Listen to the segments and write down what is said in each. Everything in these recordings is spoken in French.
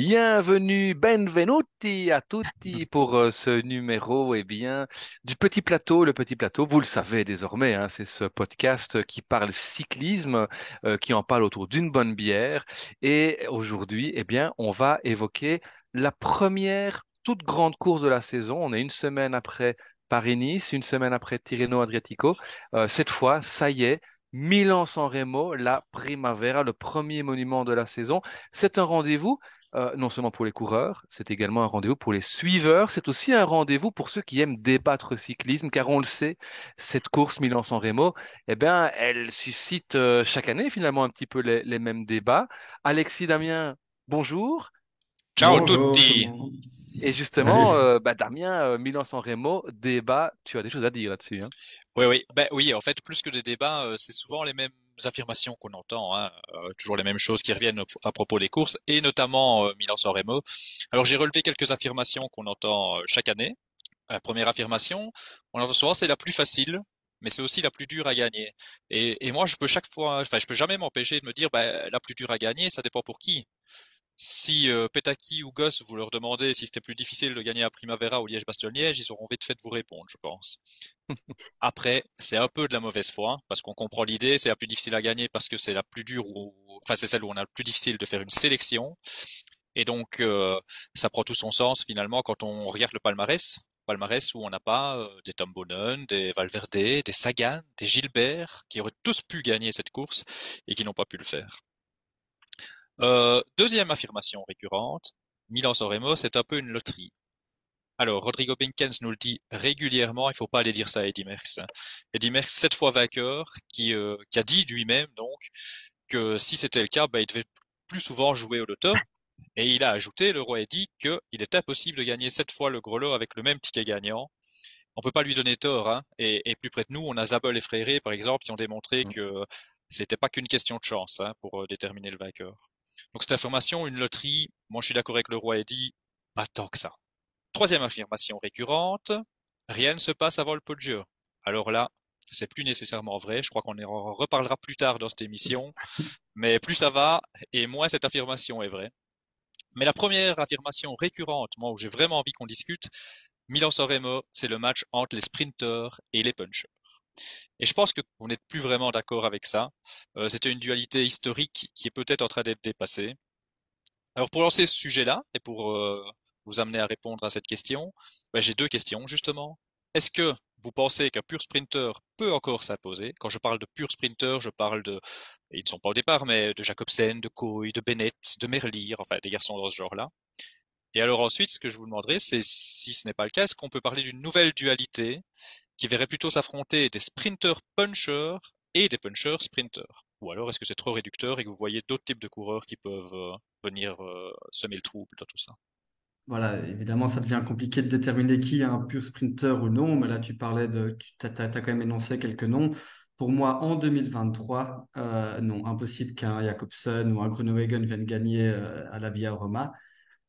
Bienvenue, benvenuti à tutti pour euh, ce numéro eh bien, du Petit Plateau. Le Petit Plateau, vous le savez désormais, hein, c'est ce podcast qui parle cyclisme, euh, qui en parle autour d'une bonne bière. Et aujourd'hui, eh bien, on va évoquer la première toute grande course de la saison. On est une semaine après Paris-Nice, une semaine après Tirreno-Adriatico. Euh, cette fois, ça y est, Milan-San Remo, la Primavera, le premier monument de la saison. C'est un rendez-vous euh, non seulement pour les coureurs, c'est également un rendez-vous pour les suiveurs. C'est aussi un rendez-vous pour ceux qui aiment débattre cyclisme, car on le sait, cette course Milan-San Remo, eh bien, elle suscite euh, chaque année finalement un petit peu les, les mêmes débats. Alexis Damien, bonjour. Ciao tutti. Et justement, euh, bah, Damien, euh, Milan-San Remo, débat, tu as des choses à dire là-dessus. Hein oui, oui, ben oui. En fait, plus que des débats, euh, c'est souvent les mêmes affirmations qu'on entend, hein, euh, toujours les mêmes choses qui reviennent à propos des courses, et notamment euh, Milan-San Remo. Alors j'ai relevé quelques affirmations qu'on entend chaque année. La première affirmation, on entend souvent c'est la plus facile, mais c'est aussi la plus dure à gagner. Et, moi, je peux chaque fois, enfin, je peux jamais m'empêcher de me dire, ben, la plus dure à gagner, ça dépend pour qui. Si euh, Petaki ou Goss, vous leur demandez si c'était plus difficile de gagner à Primavera ou Liège-Bastogne-Liège, ils auront vite fait de vous répondre, je pense. Après, c'est un peu de la mauvaise foi, hein, parce qu'on comprend l'idée, c'est la plus difficile à gagner parce que c'est la plus dure, ou... enfin c'est celle où on a le plus difficile de faire une sélection. Et donc, euh, ça prend tout son sens finalement quand on regarde le palmarès. Palmarès où on n'a pas euh, des Tom Bonnen, des Valverde, des Sagan, des Gilbert, qui auraient tous pu gagner cette course et qui n'ont pas pu le faire. Euh, deuxième affirmation récurrente, Milan-San Remo, c'est un peu une loterie. Alors, Rodrigo Binkens nous le dit régulièrement, il faut pas aller dire ça à Eddy Merckx. Eddy Merckx, sept fois vainqueur, qui, euh, qui a dit lui-même donc que si c'était le cas, bah, il devait plus souvent jouer au loto. Et il a ajouté, le roi Eddy, qu'il est impossible de gagner sept fois le gros lot avec le même ticket gagnant. On peut pas lui donner tort, hein. Et, et plus près de nous, on a Zabel et Fréré, par exemple, qui ont démontré mmh. que c'était pas qu'une question de chance hein, pour euh, déterminer le vainqueur. Donc cette affirmation, une loterie, moi je suis d'accord avec le roi Eddy, pas tant que ça. Troisième affirmation récurrente, rien ne se passe avant le Poggio. Alors là, c'est plus nécessairement vrai, je crois qu'on en reparlera plus tard dans cette émission, mais plus ça va, et moins cette affirmation est vraie. Mais la première affirmation récurrente, moi où j'ai vraiment envie qu'on discute, Milan-San Remo, c'est le match entre les sprinters et les punchers. Et je pense que vous n'êtes plus vraiment d'accord avec ça. Euh, C'était une dualité historique qui est peut-être en train d'être dépassée. Alors pour lancer ce sujet-là et pour euh, vous amener à répondre à cette question, ben, j'ai deux questions justement. Est-ce que vous pensez qu'un pur sprinter peut encore s'imposer? Quand je parle de pur sprinter, je parle de, ils ne sont pas au départ, mais de Jacobsen, de Coy, de Bennett, de Merlier, enfin des garçons dans ce genre-là. Et alors ensuite, ce que je vous demanderai, c'est si ce n'est pas le cas, est-ce qu'on peut parler d'une nouvelle dualité qui verrait plutôt s'affronter des sprinters punchers et des punchers sprinters Ou alors est-ce que c'est trop réducteur et que vous voyez d'autres types de coureurs qui peuvent euh, venir euh, semer le trouble dans tout ça? Voilà, évidemment, ça devient compliqué de déterminer qui est un pur sprinter ou non, mais là, tu parlais de, tu as, quand même énoncé quelques noms. Pour moi, en 2023, euh, non, impossible qu'un Jacobsen ou un Grunewagen vienne gagner à la Via Roma.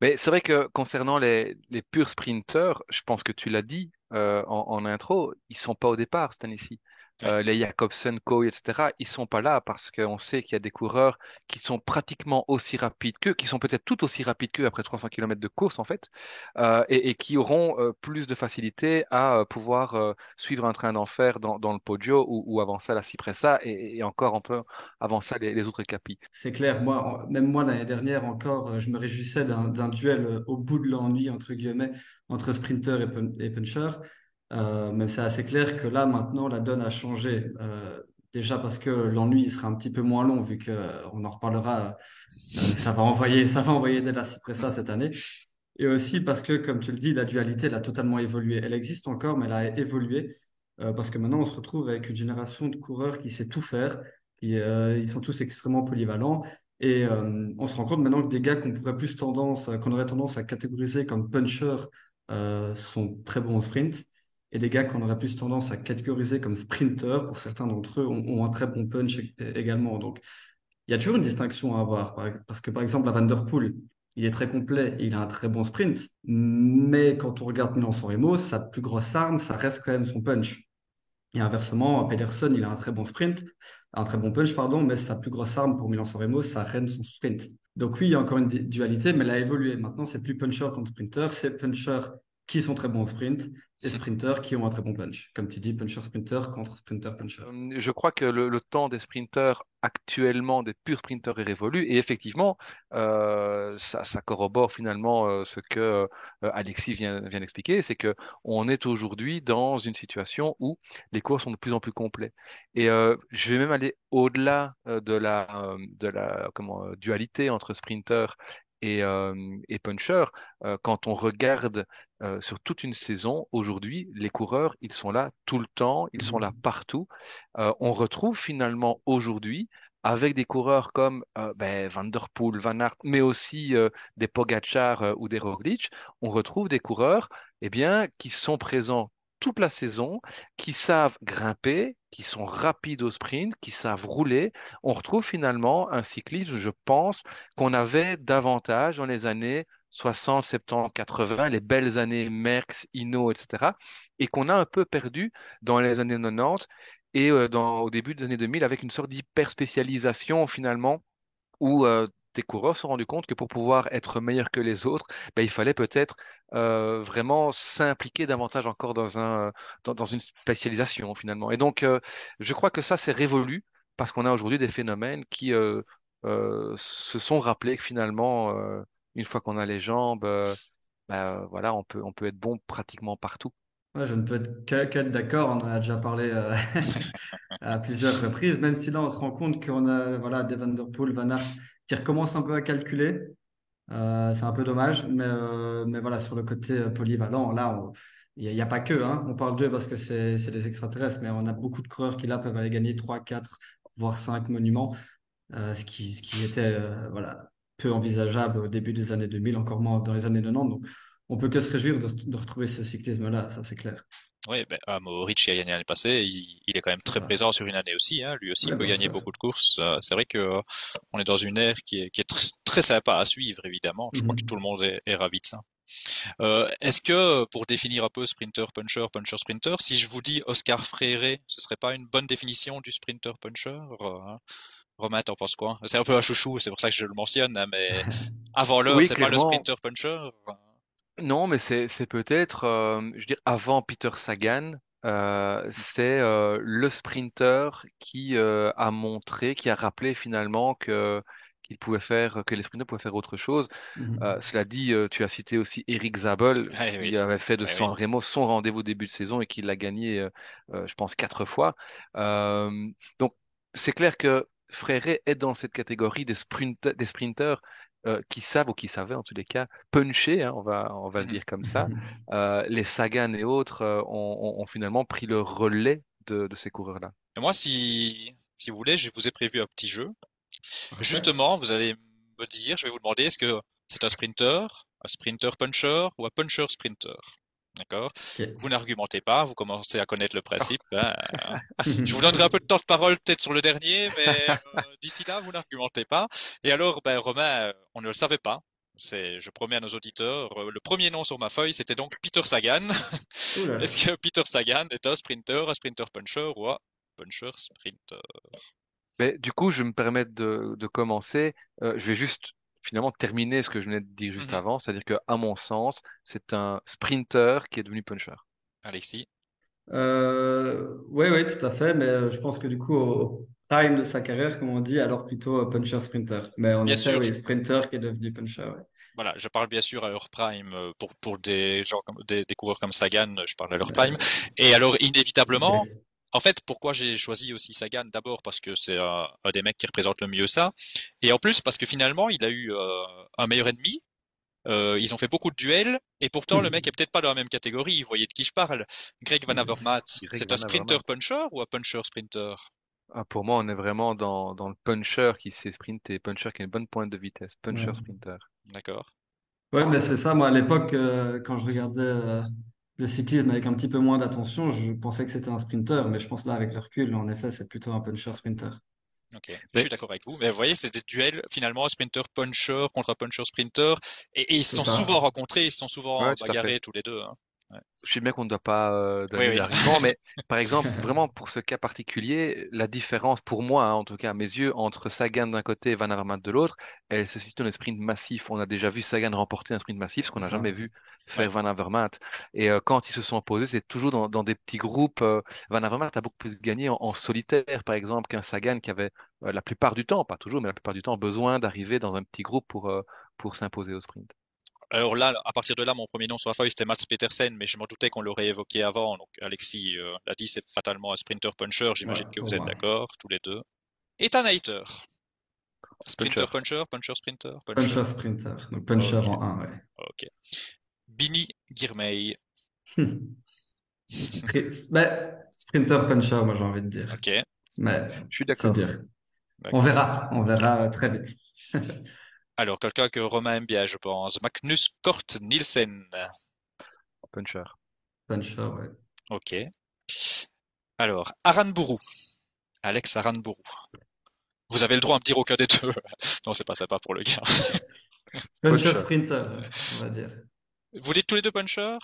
Mais c'est vrai que concernant les, les purs sprinters, je pense que tu l'as dit euh, en, en, intro, ils sont pas au départ cette année-ci. Euh, les Jacobsen, Coy, etc., ils sont pas là parce qu'on sait qu'il y a des coureurs qui sont pratiquement aussi rapides qu'eux, qui sont peut-être tout aussi rapides qu'eux après 300 km de course en fait, euh, et, et, qui auront euh, plus de facilité à euh, pouvoir euh, suivre un train d'enfer dans, dans, le Poggio ou, ou avancer à la Cipressa et, et, encore un peu avancer les, les autres capis. C'est clair, moi, même moi l'année dernière encore, je me réjouissais d'un duel au bout de l'ennui entre guillemets entre sprinter et, et puncher. Euh, mais c'est assez clair que là, maintenant, la donne a changé. Euh, déjà parce que l'ennui sera un petit peu moins long, vu qu'on euh, en reparlera. Euh, ça va envoyer, ça va envoyer de la cette année. Et aussi parce que, comme tu le dis, la dualité, elle a totalement évolué. Elle existe encore, mais elle a évolué. Euh, parce que maintenant, on se retrouve avec une génération de coureurs qui sait tout faire. Et, ils sont tous extrêmement polyvalents. Et on se rend compte maintenant que des gars qu'on pourrait plus tendance, qu'on aurait tendance à catégoriser comme punchers, sont très bons au sprint et des gars qu'on aurait plus tendance à catégoriser comme sprinters, pour certains d'entre eux, ont, un très bon punch également. Donc, il y a toujours une distinction à avoir. Parce que, par exemple, la Van Der Poel, il est très complet et il a un très bon sprint. Mais quand on regarde Milan San Remo, sa plus grosse arme, ça reste quand même son punch. Et inversement, Pedersen, il a un très bon sprint, un très bon punch, pardon, mais sa plus grosse arme pour Milan-San Remo, ça règne son sprint. Donc oui, il y a encore une dualité, mais elle a évolué. Maintenant, c'est plus puncher contre sprinter, c'est puncher qui sont très bons au sprint et sprinters qui ont un très bon punch. Comme tu dis, puncher-sprinter contre sprinter-puncher. Euh, je crois que le, temps des sprinters actuellement, des purs sprinters, est révolu. Et effectivement, euh, ça, corrobore finalement euh, ce que Alexis vient, vient d'expliquer, c'est que on est aujourd'hui dans une situation où les courses sont de plus en plus complets. Et je vais même aller au-delà de la, de la comment, dualité entre sprinter et, et puncher, quand on regarde sur toute une saison, aujourd'hui, les coureurs, ils sont là tout le temps, ils sont là mmh. partout. on retrouve finalement aujourd'hui avec des coureurs comme ben, Van Der Poel, Van Aert, mais aussi des Pogacar ou des Roglic, on retrouve des coureurs eh bien, qui sont présents toute la saison, qui savent grimper, qui sont rapides au sprint, qui savent rouler. On retrouve finalement un cyclisme, je pense, qu'on avait davantage dans les années 60, 70, 80, les belles années Merckx, Hino, etc., et qu'on a un peu perdu dans les années 90 et euh, au début des années 2000 avec une sorte d'hyper spécialisation finalement où euh, tes coureurs se sont rendus compte que pour pouvoir être meilleurs que les autres, ben, il fallait peut-être euh, vraiment s'impliquer davantage encore dans, un, dans, une spécialisation finalement. Et donc, je crois que ça, c'est révolu parce qu'on a aujourd'hui des phénomènes qui se sont rappelés que finalement, une fois qu'on a les jambes, ben, voilà, on peut, on peut être bon pratiquement partout. Ouais, je ne peux être qu'être d'accord, on en a déjà parlé à plusieurs reprises, même si là on se rend compte qu'on a voilà, des Van Der Poel, Van Aert qui recommence un peu à calculer. Euh, c'est un peu dommage, mais, euh, mais voilà, sur le côté euh, polyvalent, là, il n'y a, pas que. Hein. On parle d'eux parce que c'est des extraterrestres, mais on a beaucoup de coureurs qui là peuvent aller gagner 3, 4, voire 5 monuments, ce, qui, ce qui était voilà, peu envisageable au début des années 2000, encore moins dans les années 90. Donc, on peut que se réjouir de, de retrouver ce cyclisme-là, ça c'est clair. Oui, ben, ah, Mohoric a gagné l'année passée, il, il, est quand même très présent sur une année aussi. Hein. Lui aussi, il peut gagner beaucoup de courses. Euh, c'est vrai que euh, on est dans une ère qui est, qui est très, très sympa à suivre, évidemment. Je crois que mhm. tout le monde est, est ravi de ça. Euh, Est-ce que, pour définir un peu sprinter, puncher, puncher, sprinter, si je vous dis Oscar Freire, ce serait pas une bonne définition du sprinter, puncher euh, Romain, t'en penses quoi? C'est un peu un chouchou, c'est pour ça que je le mentionne, hein, mais avant l'heure, c'est pas le sprinter, puncher non, mais c'est peut-être, euh, je veux dire, avant Peter Sagan, euh, c'est euh, le sprinter qui a montré, qui a rappelé finalement que qu'il pouvait faire, que les sprinters pouvaient faire autre chose. Mhm. cela dit, tu as cité aussi Eric Zabel, qui avait fait de San Remo son rendez-vous début de saison et qui l'a gagné, je pense, quatre fois. donc, c'est clair que Fréré est dans cette catégorie des, sprint des sprinters euh, qui savent ou qui savaient en tous les cas puncher, hein, on va on va le dire comme ça. Euh, les Sagan et autres euh, ont, ont, finalement pris le relais de, de ces coureurs-là. Moi, si si vous voulez, je vous ai prévu un petit jeu. Justement, vous allez me dire, je vais vous demander, est-ce que c'est un sprinter, un sprinter puncher ou un puncher sprinter? D'accord Vous n'argumentez pas, vous commencez à connaître le principe. Hein. je vous donnerai un peu de temps de parole peut-être sur le dernier, mais euh, d'ici là, vous n'argumentez pas. Et alors, ben, Romain, on ne le savait pas. C'est, je promets à nos auditeurs, euh, le premier nom sur ma feuille, c'était donc Peter Sagan. Est-ce que Peter Sagan est un sprinter, un sprinter puncher ou un puncher sprinter? Mais, Du coup, je me permets de, de commencer. Euh, je vais juste finalement terminer ce que je venais de dire juste mhm. avant, c'est-à-dire que à mon sens, c'est un sprinter qui est devenu puncher. Alexis? Euh, Oui, oui, tout à fait, mais euh, je pense que du coup, au prime de sa carrière, comme on dit, alors plutôt puncher-sprinter. Mais on bien sûr, oui, sprinter qui est devenu puncher. Voilà, je parle bien sûr à leur prime euh, pour pour des gens comme des, des coureurs comme Sagan, je parle à leur prime. Et alors inévitablement, en fait, pourquoi j'ai choisi aussi Sagan? D'abord parce que c'est un, des mecs qui représente le mieux ça, et en plus parce que finalement il a eu euh, un meilleur ennemi. Euh, ils ont fait beaucoup de duels et pourtant le mec est peut-être pas dans la même catégorie. Vous voyez de qui je parle Greg Van Avermaet, c'est un sprinter puncher ou un puncher sprinter? Ah, Pour moi, on est vraiment dans, dans le puncher qui sait sprinter, puncher qui a une bonne pointe de vitesse, puncher sprinter. D'accord. Ouais, mais c'est ça. Moi, à l'époque, euh, quand je regardais le cyclisme avec un petit peu moins d'attention, je pensais que c'était un sprinter, mais je pense là, avec le recul, en effet, c'est plutôt un puncher sprinter. Ok, je suis d'accord avec vous. Mais vous voyez, c'est des duels finalement sprinter puncher contre puncher sprinter, et, ils se sont souvent rencontrés, ils se sont souvent bagarrés tous les deux. Hein. Je sais bien qu'on ne doit pas euh, donner Oui, oui. d'argument, mais par exemple, vraiment pour ce cas particulier, la différence pour moi, hein, en tout cas à mes yeux, entre Sagan d'un côté et Van Avermaet de l'autre, elle se situe dans les sprints massifs. On a déjà vu Sagan remporter un sprint massif, ce qu'on n'a jamais vu Ouais. faire Van Avermaet. Et euh, quand ils se sont opposés, c'est toujours dans, dans des petits groupes. euh, Van Avermaet a beaucoup plus gagné en, en solitaire, par exemple, qu'un Sagan qui avait euh, la plupart du temps, pas toujours, mais la plupart du temps, besoin d'arriver dans un petit groupe pour, euh, pour s'imposer au sprint. Alors là, à partir de là, mon premier nom sur la feuille, c'était Mats Petersen, mais je m'en doutais qu'on l'aurait évoqué avant. Donc Alexis euh, l'a dit, c'est fatalement un sprinter puncher. J'imagine Ouais, que vous êtes d'accord, tous les deux. Ethan Hayter. Sprinter, Puncher. puncher, sprinter, puncher. Puncher sprinter. Donc puncher Ok. en 1, ouais. Ok. Bini Girmay. Spri- ben, sprinter puncher, moi j'ai envie de dire. Ok. Mais Je suis d'accord. On verra, on verra euh, très vite. Alors, quelqu'un que Romain aime bien, je pense. Magnus Kort Nielsen. Puncher. Puncher, ouais. Ok. Alors, Aranburu. Alex Aranburu. Vous avez le droit à me dire aucun des deux. Non, c'est pas sympa pour le gars. Puncher Puncher. sprinter, on va dire. Vous dites tous les deux puncher?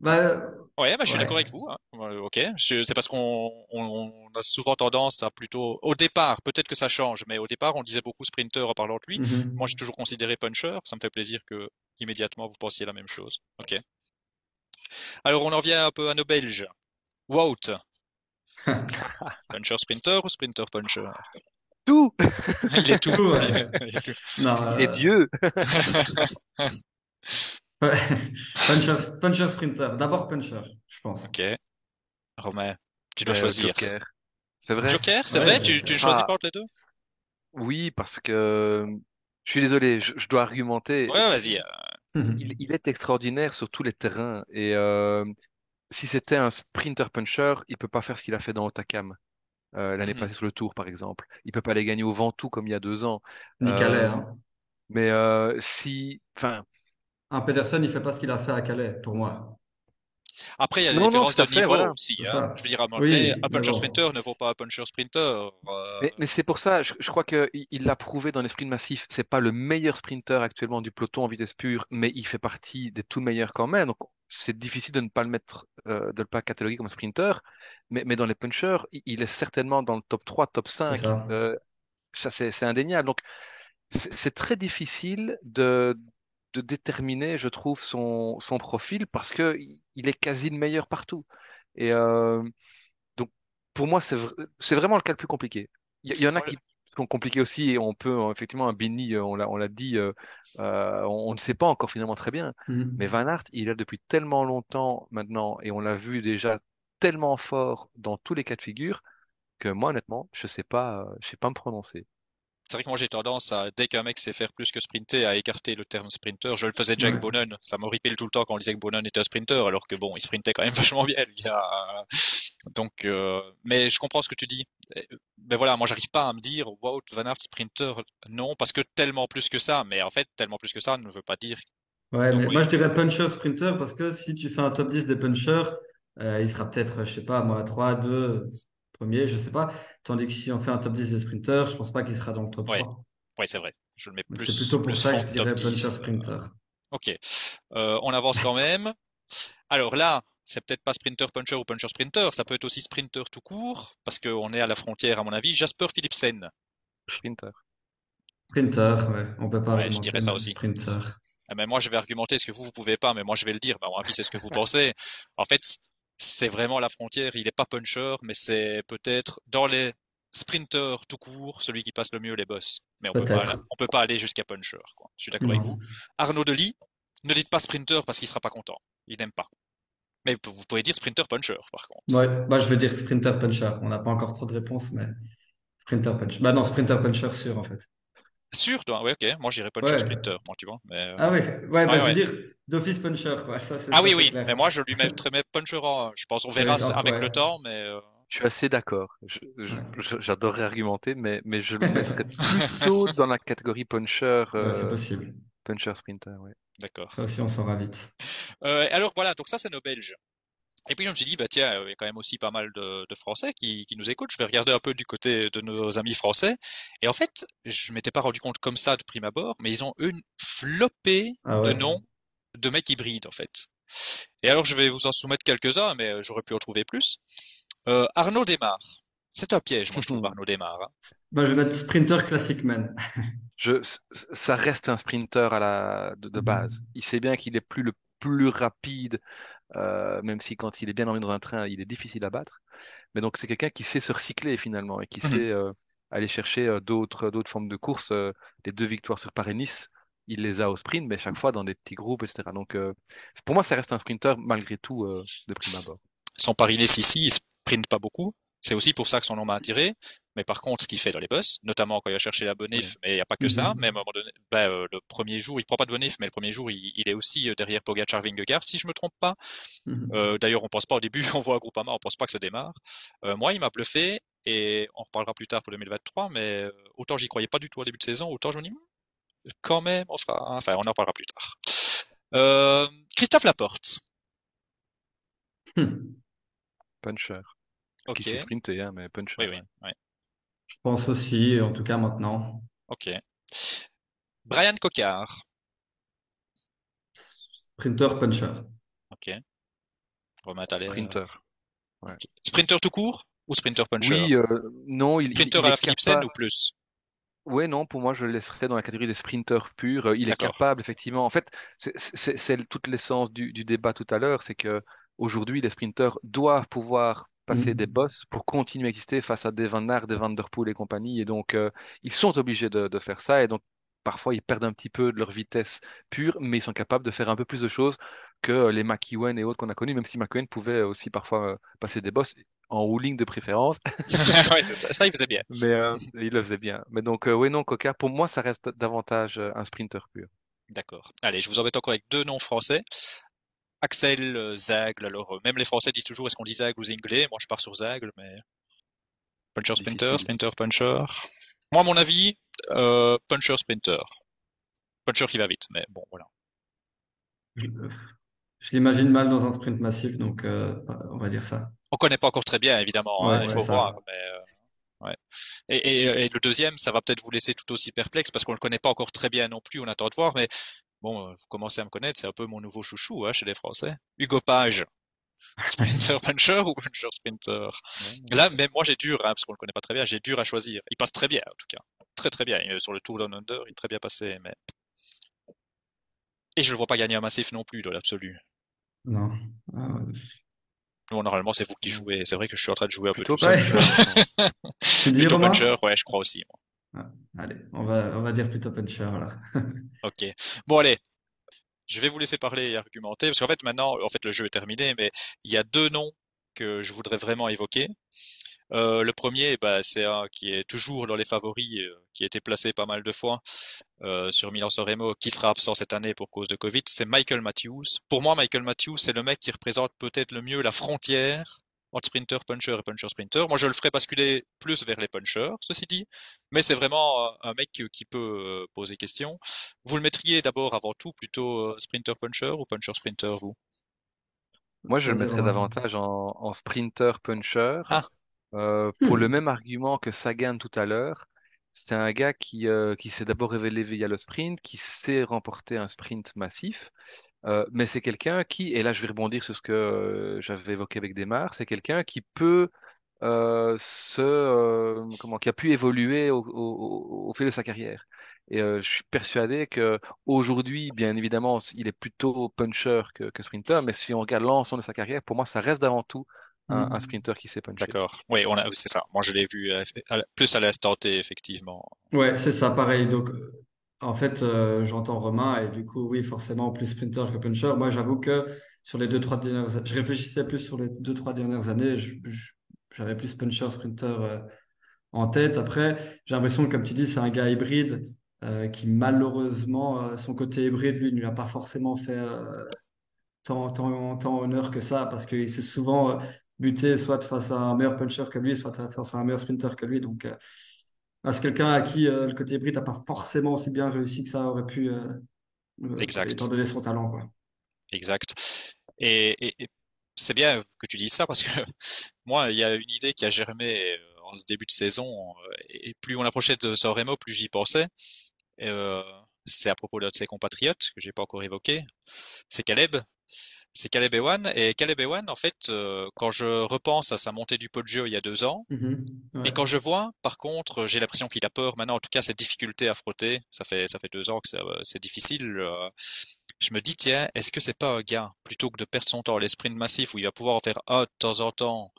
Bah, Ouais, bah, je suis Ouais. d'accord avec vous. hein. Ok, c'est parce qu'on on, on a souvent tendance à plutôt, au départ, peut-être que ça change, mais au départ, on disait beaucoup sprinter en parlant de lui. mhm. Moi, j'ai toujours considéré puncher. Ça me fait plaisir que immédiatement vous pensiez la même chose. Ok. Alors, on en vient un peu à nos Belges. Wout. Puncher sprinter ou sprinter puncher? Tout! Il est tout. Tout, ouais. Il est tout. Non, Il est euh, Dieu! ouais. Puncher, puncher sprinter. D'abord puncher, je pense. Ok. Romain, tu dois Euh, choisir. Joker. C'est vrai? Joker, c'est Ouais, vrai? Tu, tu ne choisis Ah. pas entre les deux? Oui, parce que je suis désolé, je, je dois argumenter. Ouais, vas-y. Il, il est extraordinaire sur tous les terrains et euh, si c'était un sprinter puncher, il peut pas faire ce qu'il a fait dans Otakam euh, l'année Mhm. passée sur le Tour, par exemple. Il peut pas aller gagner au Ventoux comme il y a deux ans. Ni Euh, hein. Mais euh, si, enfin, Un Pedersen, il fait pas ce qu'il a fait à Calais, pour moi. Après, il y a des différences de niveau voilà. aussi. Hein. Je veux dire, à Oui, un puncher bon. sprinter ne vaut pas un puncher sprinter. Euh, mais, mais c'est pour ça, je, je crois que il il l'a prouvé dans les sprints massifs. C'est pas le meilleur sprinter actuellement du peloton en vitesse pure, mais il fait partie des tout meilleurs quand même. Donc c'est difficile de ne pas le mettre, euh, de le pas cataloguer comme sprinter. Mais, mais dans les punchers, il, il est certainement dans le top 3, top C'est 5. ça. Euh, ça c'est indéniable. Donc c'est très difficile de, de déterminer, je trouve, son, son profil parce que il- est quasi le meilleur partout. Et euh, donc, pour moi, c'est vr- c'est vraiment le cas le plus compliqué. Il y, en a qui sont compliqués aussi et on peut, euh, effectivement, un Bini, euh, on l'a, on l'a dit, euh, euh, on, on ne sait pas encore finalement très bien. Mhm. Mais Van Aert, il est depuis tellement longtemps maintenant et on l'a vu déjà tellement fort dans tous les cas de figure que moi, honnêtement, je sais pas, je sais pas me prononcer. C'est vrai que moi j'ai tendance à, dès qu'un mec sait faire plus que sprinter, à écarter le terme sprinter. Je le faisais avec Ouais. Bonnen. Ça m'horripile tout le temps quand on disait que Bonnen était un sprinter, alors que bon, il sprintait quand même vachement bien, le gars. Donc, euh, mais je comprends ce que tu dis. Mais voilà, moi j'arrive pas à me dire, wow, Van Aert sprinter, non, parce que tellement plus que ça. Mais en fait, tellement plus que ça ne veut pas dire. Ouais, Donc, mais oui. moi je dirais puncher sprinter parce que si tu fais un top 10 des punchers, euh, il sera peut-être, je sais pas, moi, 3, 2, premier, je sais pas. Tandis que si on fait un top 10 des sprinters, je pense pas qu'il sera dans le top Ouais. 3. Ouais, c'est vrai. Je le mets plus, c'est plutôt pour ça que je dirais 10. puncher euh, sprinter. Ok. Euh, on avance quand même. Alors là, c'est peut-être pas sprinter puncher ou puncher sprinter, ça peut être aussi sprinter tout court, parce qu'on est à la frontière à mon avis. Jasper Philipsen. Sprinter. Sprinter, ouais, on peut pas Ouais, je argumenter, dirais ça aussi. Sprinter. Eh ben, moi, je vais argumenter ce que vous, vous pouvez pas, mais moi, je vais le dire. Ben, à mon avis, c'est ce que vous pensez. En fait, c'est vraiment la frontière. Il est pas puncher, mais c'est peut-être dans les sprinters tout court, celui qui passe le mieux les boss. Mais on peut pas, on peut pas aller jusqu'à puncher, quoi. Je suis d'accord avec vous. Arnaud Delis, ne dites pas sprinter parce qu'il sera pas content. Il n'aime pas. Mais vous pouvez dire sprinter puncher, par contre. Ouais, bah, je veux dire sprinter puncher. On n'a pas encore trop de réponses, mais sprinter puncher. Bah non, sprinter puncher sûr en fait. Sûr, toi? Ouais, ok. Moi, j'irais puncher Ouais. sprinter, moi, tu vois. Mais, euh, Ah oui, ouais, bah, Ouais, je ouais. veux dire d'office puncher, quoi. Ça, c'est Ah ça, oui, oui. clair. Mais moi, je lui mettrais mes puncher en, je pense, on verra avec ouais. le temps, mais, euh, Je suis assez d'accord. Je- je- je- J'adorerais argumenter, mais, mais je le mettrais plutôt dans la catégorie puncher, Ouais, c'est euh, possible. puncher sprinter. Ouais. d'accord. Ça aussi, on saura vite. Euh, alors voilà, donc ça c'est nos Belges. Et puis je me suis dit, bah tiens, il y a quand même aussi pas mal de, de Français qui, qui nous écoutent. Je vais regarder un peu du côté de nos amis français. Et en fait, je m'étais pas rendu compte comme ça de prime abord, mais ils ont une flopée Ah de noms de mecs hybrides en fait. Et alors, je vais vous en soumettre quelques-uns, mais euh, j'aurais pu en trouver plus. Euh, Arnaud démarre. C'est un piège, moi, je trouve, Arnaud démarre. Hein. Bah, je vais mettre sprinter classic man. Je, ça reste un sprinter à la, de, de base. Il sait bien qu'il est plus le plus rapide, euh, même si quand il est bien emmené dans un train, il est difficile à battre. Mais donc, c'est quelqu'un qui sait se recycler finalement et qui Mhm. sait euh, aller chercher euh, d'autres d'autres formes de courses. les deux victoires sur Paris-Nice, il les a au sprint, mais chaque fois dans des petits groupes, etc. Donc, pour moi, ça reste un sprinter malgré tout de prime abord. Son Paris-Nice ici, il sprint pas beaucoup. C'est aussi pour ça que son nom m'a attiré. Mais par contre, ce qu'il fait dans les bus, notamment quand il va chercher la bonif, mais il n'y a pas que ça. Mhm. Mais à un moment donné, ben, euh, le premier jour, il prend pas de bonif, mais le premier jour, il, il est aussi euh, derrière Pogacar Vingegaard, si je me trompe pas. Mhm. Euh, D'ailleurs, on pense pas au début, on voit un Groupama, on pense pas que ça démarre. Euh, moi, il m'a bluffé et on reparlera plus tard pour 2023. Mais autant j'y croyais pas du tout au début de saison, autant je me dis hmm, quand même, on fera. Enfin, on en parlera plus tard. Euh, Christophe Laporte. Hmm. Puncher. Ok. Qui sait sprinter, hein, mais puncher. Oui, oui, oui. Je pense aussi, en tout cas maintenant. Ok. Brian Cocard. Sprinter puncher. Ok. Romain Thaler. Sprinter. Sprinter tout court ou sprinter puncher? Oui, euh, non, il, Sprinter il à la Philipsen capable- ou plus? Ouais, non, pour moi, je le laisserais dans la catégorie des sprinteurs purs. Euh, Il est capable, effectivement. En fait, c'est toute l'essence du, du débat tout à l'heure, c'est que aujourd'hui, les sprinteurs doivent pouvoir passer des Mhm. bosses pour continuer à exister face à des Van Aert, des Van Der Poel et compagnie. Et donc, euh, ils sont obligés de, de faire ça. Et donc, parfois, ils perdent un petit peu de leur vitesse pure, mais ils sont capables de faire un peu plus de choses que euh, les McEwen et autres qu'on a connus, même si McEwen pouvait aussi parfois euh, passer des bosses en hauling de préférence. ouais, ça. ça, il faisait bien. Mais euh, il le faisait bien. Mais donc, euh, oui, non, Coca, pour moi, ça reste davantage euh, un sprinter pur. D'accord. Allez, je vous embête encore avec deux noms français. Axel euh, Zagle. Alors, euh, même les Français disent toujours est-ce qu'on dit Zagle ou Zinglé? Moi, je pars sur Zagle, mais puncher sprinter, sprinter puncher. Moi, à mon avis, euh, puncher sprinter. Puncher qui va vite, mais bon, voilà. Je, l'imagine mal dans un sprint massif, donc euh, on va dire ça. On connaît pas encore très bien, évidemment. Ouais, hein, il faut ça. voir, mais euh, ouais. Et, et, et le deuxième, ça va peut-être vous laisser tout aussi perplexe parce qu'on le connaît pas encore très bien non plus. On attend de voir, mais bon, euh, vous commencez à me connaître, c'est un peu mon nouveau chouchou hein, chez les Français. Hugo Page, sprinter puncher ou puncher sprinter? Là, même moi, j'ai dur, hein, parce qu'on le connaît pas très bien, j'ai dur à choisir. Il passe très bien, en tout cas, très très bien. Euh, Sur le Tour Down Under, il est très bien passé, mais et je le vois pas gagner un massif non plus dans l'absolu. Non. Euh, Bon, normalement, c'est vous qui jouez. C'est vrai que je suis en train de jouer un Plutôt peu tout seul. Tu dis Plutôt Romain? puncher, ouais, je crois aussi. moi. Allez, on va, on va dire plutôt puncher, voilà. Ok. Bon, allez. Je vais vous laisser parler et argumenter, parce qu'en fait, maintenant, en fait, le jeu est terminé, mais il y a deux noms que je voudrais vraiment évoquer. Euh, le premier, bah, c'est un qui est toujours dans les favoris, euh, qui a été placé pas mal de fois euh, sur Milan-San Remo, qui sera absent cette année pour cause de Covid. C'est Michael Matthews. Pour moi, Michael Matthews, c'est le mec qui représente peut-être le mieux la frontière entre sprinter puncher et puncher sprinter. Moi, je le ferai basculer plus vers les punchers, ceci dit, mais c'est vraiment euh, un mec qui, qui peut euh, poser question. Vous le mettriez d'abord avant tout plutôt euh, sprinter puncher ou puncher sprinter vous? Moi, je le mettrais davantage en, en sprinter puncher. Ah. Euh, pour Hmm. le même argument que Sagan tout à l'heure, c'est un gars qui, euh, qui s'est d'abord révélé via le sprint, qui sait remporter un sprint massif, euh, mais c'est quelqu'un qui, et là je vais rebondir sur ce que euh, j'avais évoqué avec Desmar, c'est quelqu'un qui peut se, comment, qui a pu évoluer au, fil de sa carrière. Et je suis persuadé que aujourd'hui, bien évidemment, il est plutôt puncher que, que sprinter, mais si on regarde l'ensemble de sa carrière, pour moi, ça reste avant tout un, un sprinter qui sait puncher. D'accord. Oui, on a, c'est ça. Moi, je l'ai vu euh, à la- plus à l'instant T, effectivement. Ouais, c'est ça, pareil. Donc, euh, en fait, euh, j'entends Romain et du coup, oui, forcément, plus sprinter que puncher. Moi, j'avoue que sur les deux, trois dernières, je réfléchissais plus sur les deux, trois dernières années. J'avais plus puncher, sprinter euh, en tête. Après, j'ai l'impression que, comme tu dis, c'est un gars hybride euh, qui, malheureusement, euh, son côté hybride, lui, ne lui a pas forcément fait euh, tant, tant, tant honneur que ça parce qu'il s'est souvent euh, buté soit face à un meilleur puncher que lui, soit face à un meilleur sprinter que lui. Donc, euh, c'est quelqu'un à qui euh, le côté hybride n'a pas forcément aussi bien réussi que ça aurait pu, euh, euh, Exact. étant donné son talent, quoi. Exact. Et, et- et c'est bien que tu dises ça parce que moi, il y a une idée qui a germé euh, en ce début de saison. euh, Et plus on approchait de San Remo, plus j'y pensais. Euh, c'est à propos de ses compatriotes que j'ai pas encore évoqué. C'est Caleb. C'est Caleb Ewan. Et Caleb Ewan, en fait, euh, quand je repense à sa montée du Poggio il y a deux ans, Mhm. et Ouais. quand je vois, par contre, j'ai l'impression qu'il a peur maintenant, en tout cas, cette difficulté à frotter, ça fait, ça fait deux ans que c'est euh, c'est difficile. euh, je me dis, tiens, est-ce que c'est pas un gars, plutôt que de perdre son temps les sprints massifs où il va pouvoir en faire un de temps en temps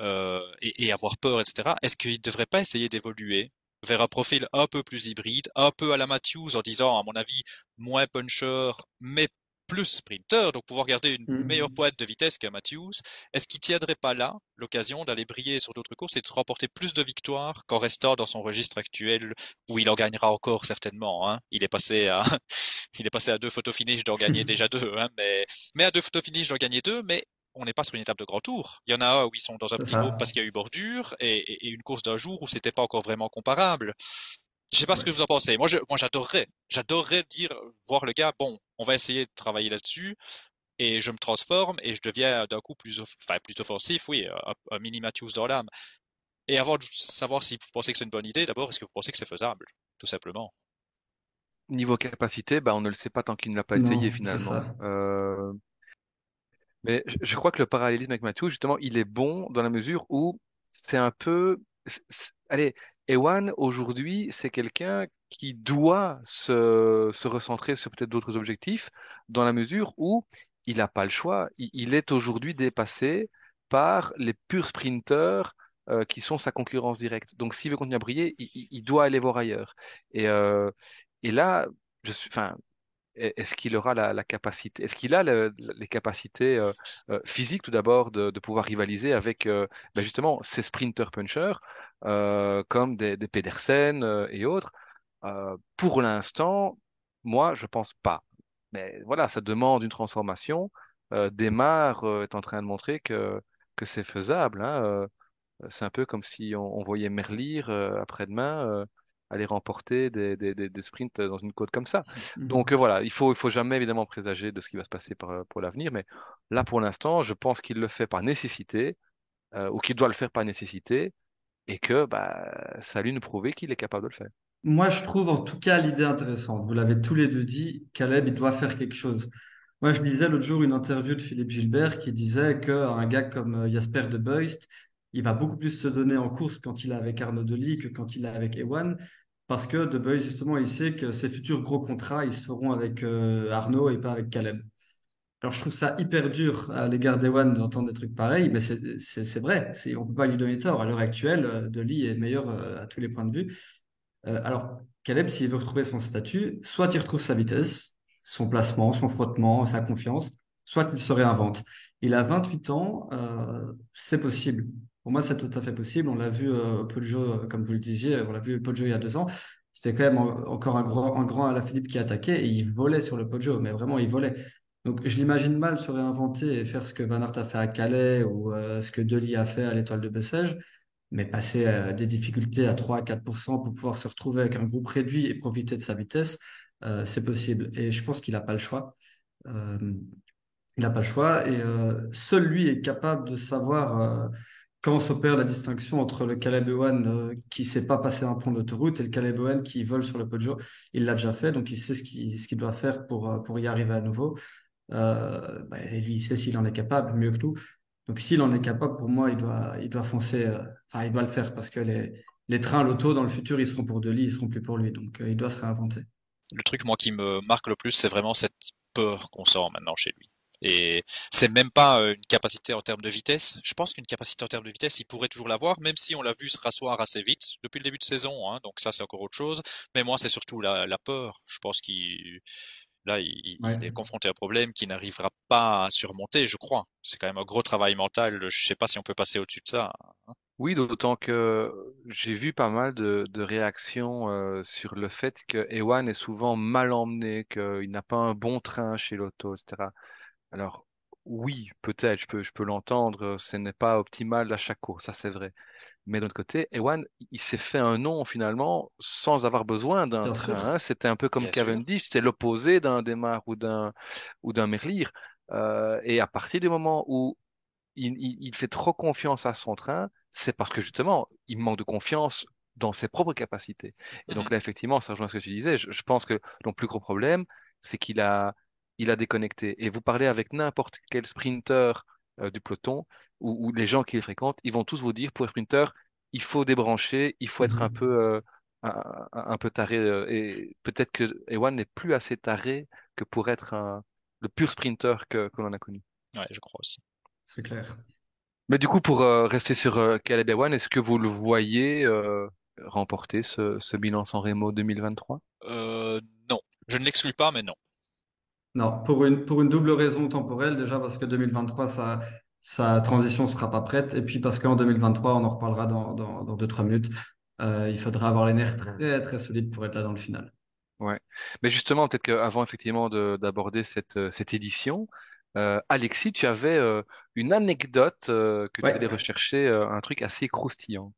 euh, et, et avoir peur, etc., est-ce qu'il ne devrait pas essayer d'évoluer vers un profil un peu plus hybride, un peu à la Matthews, en disant, à mon avis, moins puncher, mais plus sprinter, donc pouvoir garder une Mhm. meilleure pointe de vitesse qu'un Matthews. Est-ce qu'il tiendrait pas là l'occasion d'aller briller sur d'autres courses et de remporter plus de victoires qu'en restant dans son registre actuel où il en gagnera encore certainement, hein? Il est passé à, il est passé à deux photos finish d'en gagner déjà deux, hein, mais, mais à deux photos finish d'en gagner deux, mais on n'est pas sur une étape de grand tour. Il y en a un où ils sont dans un petit groupe parce qu'il y a eu bordure et, et- et une course d'un jour où c'était pas encore vraiment comparable. Je sais pas ce que vous en pensez. Moi, je, moi, j'adorerais, j'adorerais dire, voir le gars, bon, on va essayer de travailler là-dessus et je me transforme et je deviens d'un coup plus, off- enfin, plus offensif, oui, un, un mini Matthews dans l'âme. Et avant de savoir si vous pensez que c'est une bonne idée, d'abord, est-ce que vous pensez que c'est faisable? Tout simplement? Niveau capacité, bah, on ne le sait pas tant qu'il ne l'a pas essayé Non, finalement. Euh, mais je, je crois que le parallélisme avec Mathieu, justement, il est bon dans la mesure où c'est un peu... Allez, Ewan, aujourd'hui, c'est quelqu'un qui doit se, se recentrer sur peut-être d'autres objectifs, dans la mesure où il n'a pas le choix. Il, est aujourd'hui dépassé par les purs sprinteurs euh, qui sont sa concurrence directe. Donc, s'il veut continuer à briller, il, il- doit aller voir ailleurs. Et, euh, et là, je suis, enfin, est- est-ce qu'il aura la, la capacité, est-ce qu'il a le- les capacités euh, euh, physiques tout d'abord de, de pouvoir rivaliser avec euh, ben justement ces sprinter punchers euh, comme des, des Pedersen euh, et autres? Euh, pour l'instant, moi, je pense pas. Mais voilà, ça demande une transformation. Euh, Desmar euh, est en train de montrer que que c'est faisable. Hein. Euh, c'est un peu comme si on, on voyait Merlir après-demain aller remporter des, des, des, des sprints dans une côte comme ça. Donc voilà, il faut, il faut jamais évidemment présager de ce qui va se passer pour, pour l'avenir, mais là pour l'instant, je pense qu'il le fait par nécessité ou qu'il doit le faire par nécessité et que bah, ça lui nous prouver qu'il est capable de le faire. Moi, je trouve en tout cas l'idée intéressante. Vous l'avez tous les deux dit, Caleb, il doit faire quelque chose. Moi, je lisais l'autre jour une interview de Philippe Gilbert qui disait qu'un gars comme euh, Jasper de Beust, il va beaucoup plus se donner en course quand il est avec Arnaud Delis que quand il est avec Ewan, parce que de Beust, justement, il sait que ses futurs gros contrats, ils se feront avec euh, Arnaud et pas avec Caleb. Alors, je trouve ça hyper dur à l'égard d'Ewan d'entendre des trucs pareils, mais c'est vrai. On peut pas lui donner tort. À l'heure actuelle, euh, Delis est meilleur à tous les points de vue. Euh, alors, Caleb, s'il veut retrouver son statut, soit il retrouve sa vitesse, son placement, son frottement, sa confiance, soit il se réinvente. Il a 28 ans, euh, c'est possible. Pour moi, c'est tout à fait possible. On l'a vu euh, Poggio, euh, comme vous le disiez, on l'a vu Poggio il y a deux ans. C'était quand même en- encore un grand, un grand Alaphilippe qui attaquait et il volait sur le Poggio, mais vraiment, il volait. Donc, je l'imagine mal se réinventer et faire ce que Van Aert a fait à Calais ou ce que Dely a fait à l'Étoile de Bessèges. Mais passer euh, des difficultés à 3 à 4% pour pouvoir se retrouver avec un groupe réduit et profiter de sa vitesse, euh, c'est possible. Et je pense qu'il n'a pas le choix. Euh, il n'a pas le choix. Et euh, seul lui est capable de savoir quand s'opère la distinction entre le Caleb Ewan qui ne sait pas passer un pont d'autoroute et le Caleb Ewan qui vole sur le Poggio. Il l'a déjà fait, donc il sait ce qu'il doit faire pour, y arriver à nouveau. Bah, et lui, il sait s'il en est capable, mieux que nous. Donc s'il en est capable, pour moi, il doit, il doit foncer, euh, enfin, il doit le faire parce que les, les trains, l'auto, dans le futur, ils seront pour Dely, ils seront plus pour lui. Donc euh, il doit se réinventer. Le truc, moi, qui me marque le plus, c'est vraiment cette peur qu'on sent maintenant chez lui. Et c'est même pas euh, une capacité en termes de vitesse. Je pense qu'une capacité en termes de vitesse, il pourrait toujours l'avoir, même si on l'a vu se rasseoir assez vite depuis le début de saison. Hein, donc ça, c'est encore autre chose. Mais moi, c'est surtout la, la peur. Je pense qu'il là, il, est confronté à un problème qu'il n'arrivera pas à surmonter, je crois. C'est quand même un gros travail mental. Je sais pas si on peut passer au-dessus de ça. Oui, d'autant que j'ai vu pas mal de, de réactions euh, sur le fait que Ewan est souvent mal emmené, qu'il n'a pas un bon train chez l'auto, etc. Alors, oui, peut-être, je peux, je peux l'entendre, ce n'est pas optimal à chaque course, ça c'est vrai. Mais d'un autre côté, Ewan, il s'est fait un nom finalement sans avoir besoin d'un train. hein. C'était un peu comme Bien. Cavendish, c'était l'opposé d'un Demar ou d'un ou d'un Merlier. Euh, et à partir du moment où il, il- il fait trop confiance à son train, c'est parce que justement, il manque de confiance dans ses propres capacités. Et donc Mhm. là, effectivement, ça rejoint ce que tu disais. Je, je pense que le plus gros problème, c'est qu'il a, il a déconnecté. Et vous parlez avec n'importe quel sprinter euh, du peloton ou, ou les gens qui les fréquentent, ils vont tous vous dire pour un sprinter, il faut débrancher, il faut être un Mhm. peu, euh, un, peu taré. euh, et peut-être que Ewan n'est plus assez taré que pour être un, le pur sprinter que, que l'on a connu. Ouais, je crois aussi. C'est clair. Mais du coup, pour euh, rester sur euh, Caleb Ewan, est-ce que vous le voyez euh, remporter ce, ce bilan sans Remo 2023? Euh, non, je ne l'exclus pas, mais non. Non, pour une, pour une double raison temporelle, déjà parce que 2023, sa, sa transition sera pas prête, et puis parce qu'en 2023, on en reparlera dans, dans, dans 2-3 minutes, euh, il faudra avoir les nerfs très très solides pour être là dans le final. Ouais. Mais justement, peut-être qu'avant effectivement de- d'aborder cette, euh, cette édition, euh, Alexis, tu avais euh, une anecdote que tu allais rechercher, un truc assez croustillant.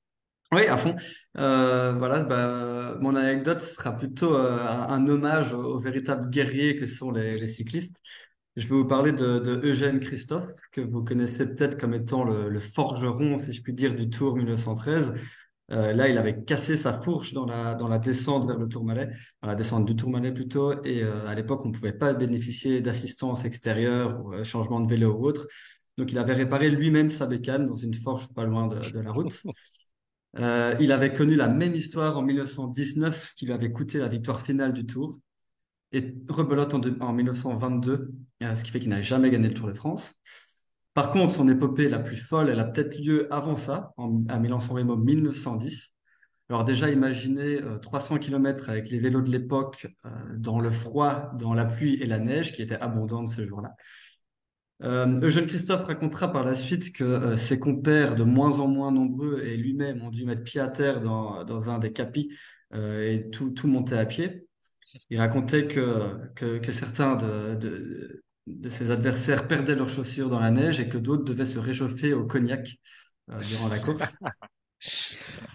Oui, à fond. Euh, voilà, bah, mon anecdote sera plutôt euh, un, hommage aux, véritables guerriers que sont les, cyclistes. Je vais vous parler de, de Eugène Christophe, que vous connaissez peut-être comme étant le, le forgeron, si je puis dire, du Tour 1913. Euh, là, il avait cassé sa fourche dans la, dans la descente vers le Tourmalet, dans la descente du Tourmalet plutôt. Et euh, à l'époque, on ne pouvait pas bénéficier d'assistance extérieure ou euh, changement de vélo ou autre. Donc, il avait réparé lui-même sa bécane dans une forge pas loin de la route. Euh, il avait connu la même histoire en 1919, ce qui lui avait coûté la victoire finale du Tour. Et rebelote en, deux- en 1922, euh, ce qui fait qu'il n'a jamais gagné le Tour de France. Par contre, son épopée la plus folle, elle a peut-être lieu avant ça, à Milan-San Remo 1910. Alors déjà, imaginez euh, 300 km avec les vélos de l'époque, euh, dans le froid, dans la pluie et la neige, qui était abondante ce jour-là. Euh, Eugène Christophe racontera par la suite que euh, ses compères, de moins en moins nombreux, et lui-même ont dû mettre pied à terre dans, un des capis euh, et tout, monter à pied. Il racontait que, certains de, ses adversaires perdaient leurs chaussures dans la neige et que d'autres devaient se réchauffer au cognac durant la course.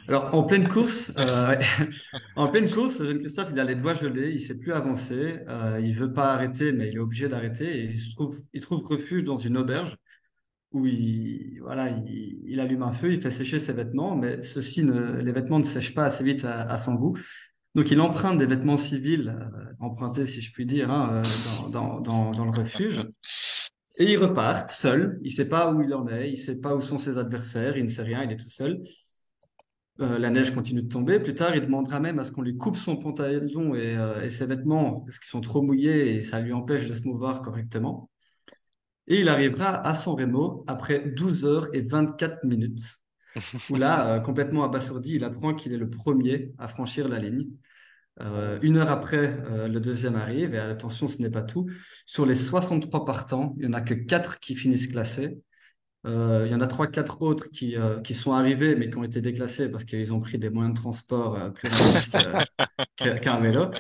Alors, en pleine course, euh, en pleine course, Jean Christophe, il a les doigts gelés, il sait plus avancer, euh, il veut pas arrêter, mais il est obligé d'arrêter et il se trouve, il trouve refuge dans une auberge où il, voilà, il, il allume un feu, il fait sécher ses vêtements, mais ceux-ci ne, les vêtements ne sèchent pas assez vite à, à son goût. Donc, il emprunte des vêtements civils, euh, empruntés, si je puis dire, hein, euh, dans, dans, dans, dans le refuge. Et il repart seul. Il sait pas où il en est, il sait pas où sont ses adversaires, il ne sait rien, il est tout seul. Euh, la neige continue de tomber. Plus tard, il demandera même à ce qu'on lui coupe son pantalon et, euh, et ses vêtements parce qu'ils sont trop mouillés et ça lui empêche de se mouvoir correctement. Et il arrivera à San Remo après 12 heures et 24 minutes, où là, euh, complètement abasourdi, il apprend qu'il est le premier à franchir la ligne. Une heure après, le deuxième arrive, et attention, ce n'est pas tout. Sur les 63 partants, il n'y en a que 4 qui finissent classés. Euh, il y en a trois, quatre autres qui, euh, qui sont arrivés, mais qui ont été déclassés parce qu'ils ont pris des moyens de transport euh, plus rapides qu'un vélo.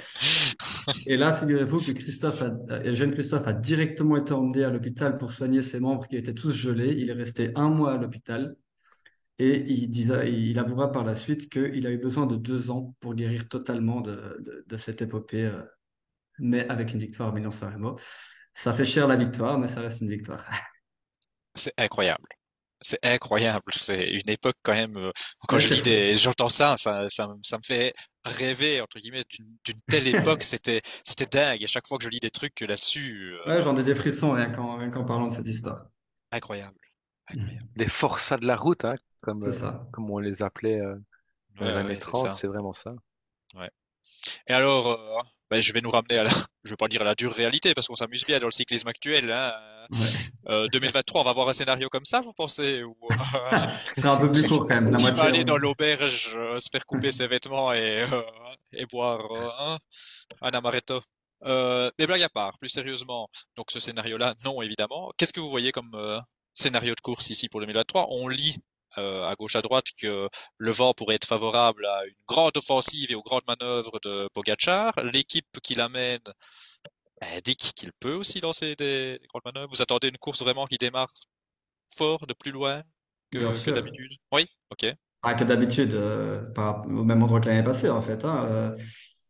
Et là, figurez-vous que Christophe a, jeune Christophe a directement été emmené à l'hôpital pour soigner ses membres qui étaient tous gelés. Il est resté un mois à l'hôpital et il, disa- il avouera par la suite qu'il a eu besoin de deux ans pour guérir totalement de, de, cette épopée, mais avec une victoire à Milan-San Remo. Ça fait cher la victoire, mais ça reste une victoire. C'est incroyable. C'est incroyable. C'est une époque quand même. euh, Quand Ouais, je fou. des, j'entends ça, ça, ça, me- ça me fait rêver entre guillemets d'une d'une telle époque. C'était, c'était dingue. Et chaque fois que je lis des trucs là-dessus, euh, Ouais, j'en ai des frissons rien qu'en rien qu'en parlant de cette histoire. incroyable, incroyable. Les forçats de la route, hein, comme, C'est euh, ça. comme on les appelait euh, dans Ouais, les années ouais, c'est 30, ça. c'est vraiment ça. Ouais. Et alors, euh, ben, je vais nous ramener à la, je vais pas dire à la dure réalité parce qu'on s'amuse bien dans le cyclisme actuel. Hein. Ouais. Euh, 2023, on va voir un scénario comme ça, vous pensez Ou, euh, C'est un peu plus court quand même. La qui va aller dans l'auberge, euh, se faire couper ses vêtements et, euh, et boire euh, un, un amaretto. Euh, mais blague à part, plus sérieusement, donc ce scénario-là, non évidemment. Qu'est-ce que vous voyez comme euh, scénario de course ici pour 2023 On lit euh, à gauche à droite que le vent pourrait être favorable à une grande offensive et aux grandes manœuvres de Pogacar. L'équipe qui l'amène indique qu'il peut aussi lancer des, des grandes manœuvres. Vous attendez une course vraiment qui démarre fort de plus loin que, d'habitude? Oui, ok. Ah, que d'habitude, euh, au même endroit que l'année passée, en fait. hein, euh.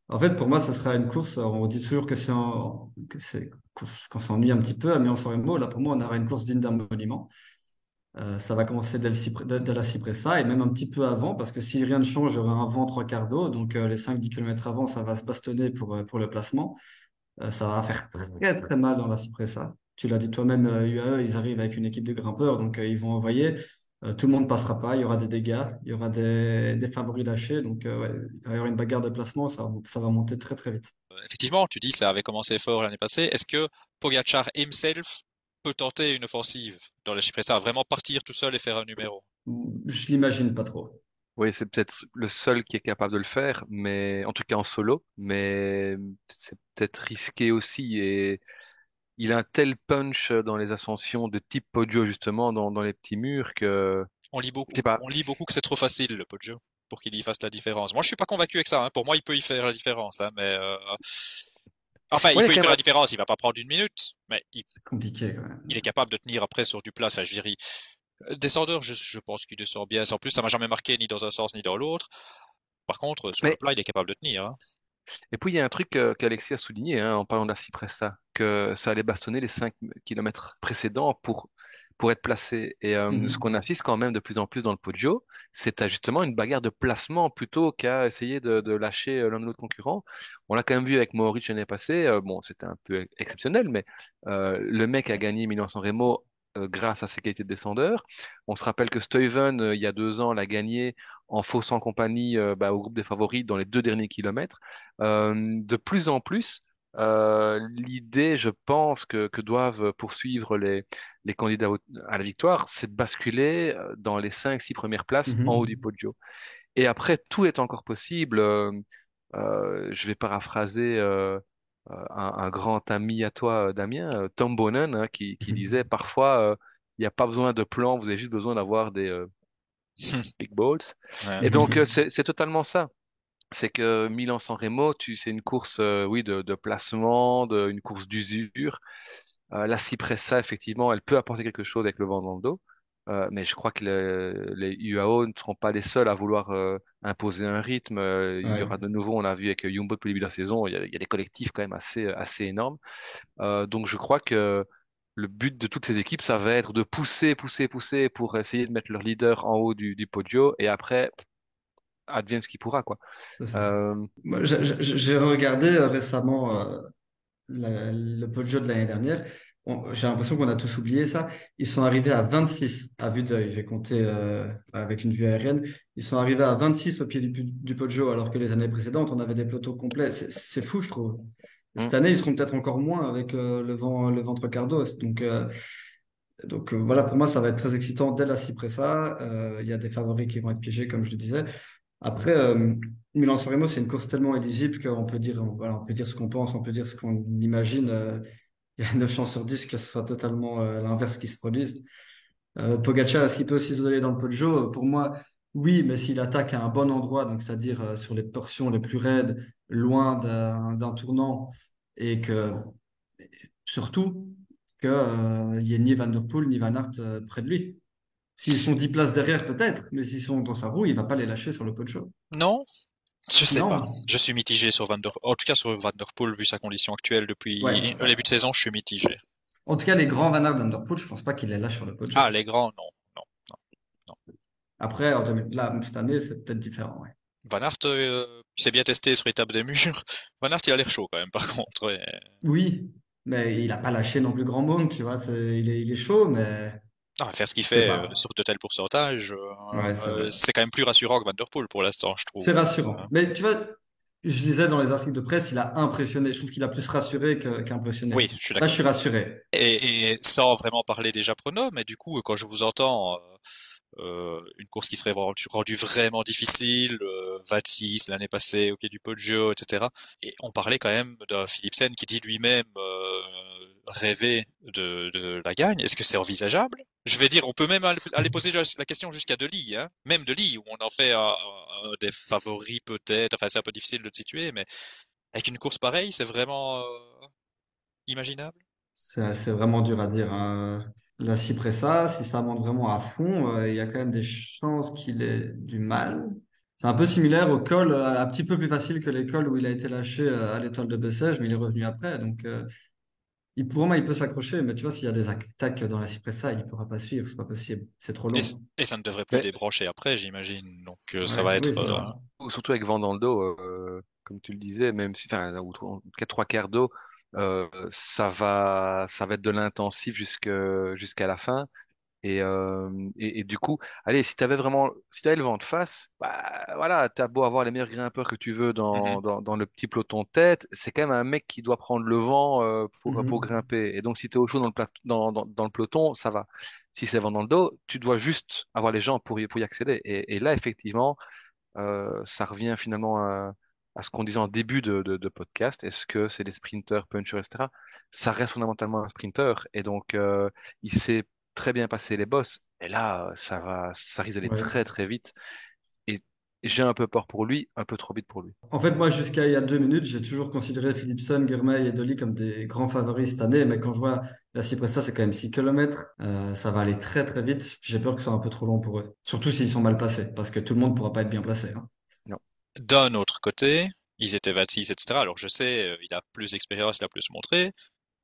En fait, pour moi, ce sera une course. On dit toujours que c'est qu'on s'ennuie un petit peu à Milan-San Remo. Là, pour moi, on aura une course digne d'un monument. Euh, ça va commencer dès, le dès- dès la Cipressa et même un petit peu avant, parce que si rien ne change, il y aura un vent trois quarts d'eau. Donc, euh, les 5-10 km avant, ça va se bastonner pour, pour le placement. Euh, ça va faire très très mal dans la Cipressa. Tu l'as dit toi-même, euh, UAE, ils arrivent avec une équipe de grimpeurs, donc euh, ils vont envoyer. Euh, tout le monde passera pas, il y aura des dégâts, il y aura des, des favoris lâchés, donc euh, ouais, il y avoir une bagarre de placement, ça, ça va monter très très vite. Euh, Effectivement, tu dis ça avait commencé fort l'année passée. Est-ce que Pogacar himself peut tenter une offensive dans la Cipressa, vraiment partir tout seul et faire un numéro? Je l'imagine pas trop. Oui, c'est peut-être le seul qui est capable de le faire, mais en tout cas en solo, mais c'est peut-être risqué aussi. Et il a un tel punch dans les ascensions de type Poggio, justement, dans, dans les petits murs, que On lit je beaucoup, pas. on lit beaucoup que c'est trop facile le Poggio pour qu'il y fasse la différence. Moi, je suis pas convaincu avec ça. hein. Pour moi, il peut y faire la différence, hein, mais euh, enfin, il Ouais, il peut y faire la différence. Il va pas prendre une minute, mais il, C'est compliqué il est capable de tenir après sur du plat. Ça. Euh, Descendeur, je, je pense qu'il descend bien. En plus, ça m'a jamais marqué ni dans un sens ni dans l'autre. Par contre, sur le plat, il est capable de tenir. hein. Et puis il y a un truc euh, qu'Alexis a souligné hein, en parlant de la Cipressa, que ça allait bastonner les 5 kilomètres précédents pour, pour être placé. Et euh, ce Mhm. qu'on assiste quand même de plus en plus dans le Poggio, c'est justement une bagarre de placement plutôt qu'à essayer de, de lâcher euh, l'un de l'autre concurrent. On l'a quand même vu avec Mohoric l'année passée, euh, bon c'était un peu exceptionnel, mais euh, le mec a gagné Milan-San Remo euh, grâce à ses qualités de descendeur. On se rappelle que Stuyven, euh, il y a deux ans, l'a gagné en faussant compagnie euh, bah, au groupe des favoris dans les deux derniers kilomètres. Euh, de plus en plus, euh, l'idée, je pense, que, que doivent poursuivre les, les candidats à la victoire, c'est de basculer euh, dans les cinq, six premières places en haut du Mhm. podio. Et après, tout est encore possible. Euh, euh, je vais paraphraser euh, euh, un, un grand ami à toi, euh, Damien, euh, Tom Bonnen, hein, qui, qui disait Mhm. parfois, euh, il n'y a pas besoin de plan, vous avez juste besoin d'avoir des euh, big balls. Ouais. Et donc, euh, c'est totalement ça. C'est que Milan-San Remo, c'est une course, euh, oui, de, de placement, de, une course d'usure. Euh, la Cipressa, effectivement, elle peut apporter quelque chose avec le vent dans le dos. Euh, mais je crois que le- les UAO ne seront pas les seuls à vouloir euh, imposer un rythme. Euh, il y aura de nouveau, on a vu avec Jumbo depuis le début de la saison, il y a, il y a des collectifs quand même assez, assez énormes. Donc je crois que le but de toutes ces équipes, ça va être de pousser, pousser, pousser pour essayer de mettre leur leader en haut du, du podio. Et après, advienne ce qui pourra, quoi. c'est ça. Moi, j'ai regardé récemment la- le Poggio de l'année dernière. J'ai l'impression qu'on a tous oublié ça. Ils sont arrivés à 26 à vue d'œil. J'ai compté euh, avec une vue aérienne. Ils sont arrivés à 26 au pied du, du Poggio, alors que les années précédentes, on avait des pelotos complets. C'est fou, je trouve. hmm. Cette année, ils seront peut-être encore moins avec euh, le vent, le ventre cardos. Donc, euh, donc voilà, pour moi, ça va être très excitant dès la Cipressa. Il y a des favoris qui vont être piégés, comme je le disais. Après, euh, Milan-San Remo, c'est une course tellement illisible qu'on peut dire, voilà, on peut dire ce qu'on pense, on peut dire ce qu'on imagine. Il y a 9 chances sur 10 que ce soit totalement euh, l'inverse qui se produise. Euh, Pogacar, est-ce qu'il peut aussi se donner dans le Poggio? Pour moi, oui, mais s'il attaque à un bon endroit, donc c'est-à-dire euh, sur les portions les plus raides, loin d'un tournant, et que surtout que euh, il y ait ni Van Der Poel ni Van Aert près de lui. S'ils sont 10 places derrière, peut-être, mais s'ils sont dans sa roue, il va pas les lâcher sur le Poggio. Non, je sais pas. Je suis mitigé sur Van der, en tout cas sur Van der Poel vu sa condition actuelle Ouais, depuis le ouais. début de saison, je suis mitigé. En tout cas, les grands Van Aert, Van Der Poel, je pense pas qu'il les lâche sur le Ah, Poggio. les grands, non, non, non, non. Après, en 2000 là, cette année, c'est peut-être différent, ouais. Van Aert, euh, il s'est bien testé sur l'étape des murs. Van Aert, il a l'air chaud quand même, par contre. Oui, mais il a pas lâché non plus grand monde, tu vois. C'est, il est, il est chaud, mais Ah, faire ce qu'il fait euh, sur de tels pourcentages, euh, Ouais, c'est euh, c'est quand même plus rassurant que Van der Poel pour l'instant, je C'est trouve. Euh, rassurant. Mais tu vois, je lisais dans les articles de presse, il a impressionné. Je trouve qu'il a plus rassuré qu'impressionné. oui, je suis Là, je d'accord. suis rassuré. Et, et sans vraiment parler déjà pronos, mais du coup, quand je vous entends, euh, euh, une course qui serait rendue, vraiment difficile, euh, 26 l'année passée au pied du Poggio, etc. Et on parlait quand même d'un Philipsen qui dit lui-même euh, rêver de, la gagne. Est-ce que c'est envisageable? Je vais dire, on peut même aller poser la question jusqu'à Deli, hein. Même Deli, où on en fait un des favoris peut-être. Enfin, c'est un peu difficile de le situer, mais avec une course pareille, c'est vraiment euh, imaginable? C'est, vraiment dur à dire. hein. La Cipressa, si ça monte vraiment à fond, euh, il y a quand même des chances qu'il ait du mal. C'est un peu similaire au col, euh, un petit peu plus facile que les cols où il a été lâché euh, à l'étoile de Bessèges, mais il est revenu après. Donc, euh, il, pour moi, il peut s'accrocher, mais tu vois, s'il y a des attaques dans la Cipressa, il pourra pas suivre, c'est pas possible. C'est trop long. et ça ne devrait plus Mais débrancher après, j'imagine. Donc euh, ça va oui, être. euh, ça. surtout avec vent dans le dos, euh, comme tu le disais, même si, enfin, ou, ou en tout cas trois quarts d'eau, Euh, ça va, ça va être de l'intensif jusqu'à la fin. Et, euh, et, et du coup, allez, si tu avais vraiment, si tu avais le vent de face, bah voilà, t'as beau avoir les meilleurs grimpeurs que tu veux Mhm. dans, dans, dans le petit peloton de tête, c'est quand même un mec qui doit prendre le vent euh, pour, pour Mhm. grimper. Et donc, si tu es au chaud dans le, plat- dans, dans, dans le peloton, ça va. Si c'est vent dans le dos, tu dois juste avoir les gens pour y, pour y accéder. Et, et là, effectivement, euh, ça revient finalement à, à ce qu'on disait en début de, de, de podcast. Est-ce que c'est des sprinters, punchers, etc. Ça reste fondamentalement un sprinter. Et donc, euh, il sait très bien passer les bosses. Et là, ça va, ça risque d'aller Ouais. très, très vite. Et j'ai un peu peur pour lui, un peu trop vite pour lui. En fait, moi, jusqu'à il y a deux minutes, j'ai toujours considéré Philipson, Girmay et Dolly comme des grands favoris cette année. Mais quand je vois la Cipressa, c'est quand même 6 km. ça va aller très, très vite. J'ai peur que ce soit un peu trop long pour eux. Surtout s'ils sont mal placés, parce que tout le monde pourra pas être bien placé. hein. Non. D'un autre côté, ils étaient 26, etc. Alors je sais, euh, il a plus d'expérience, il a plus montré.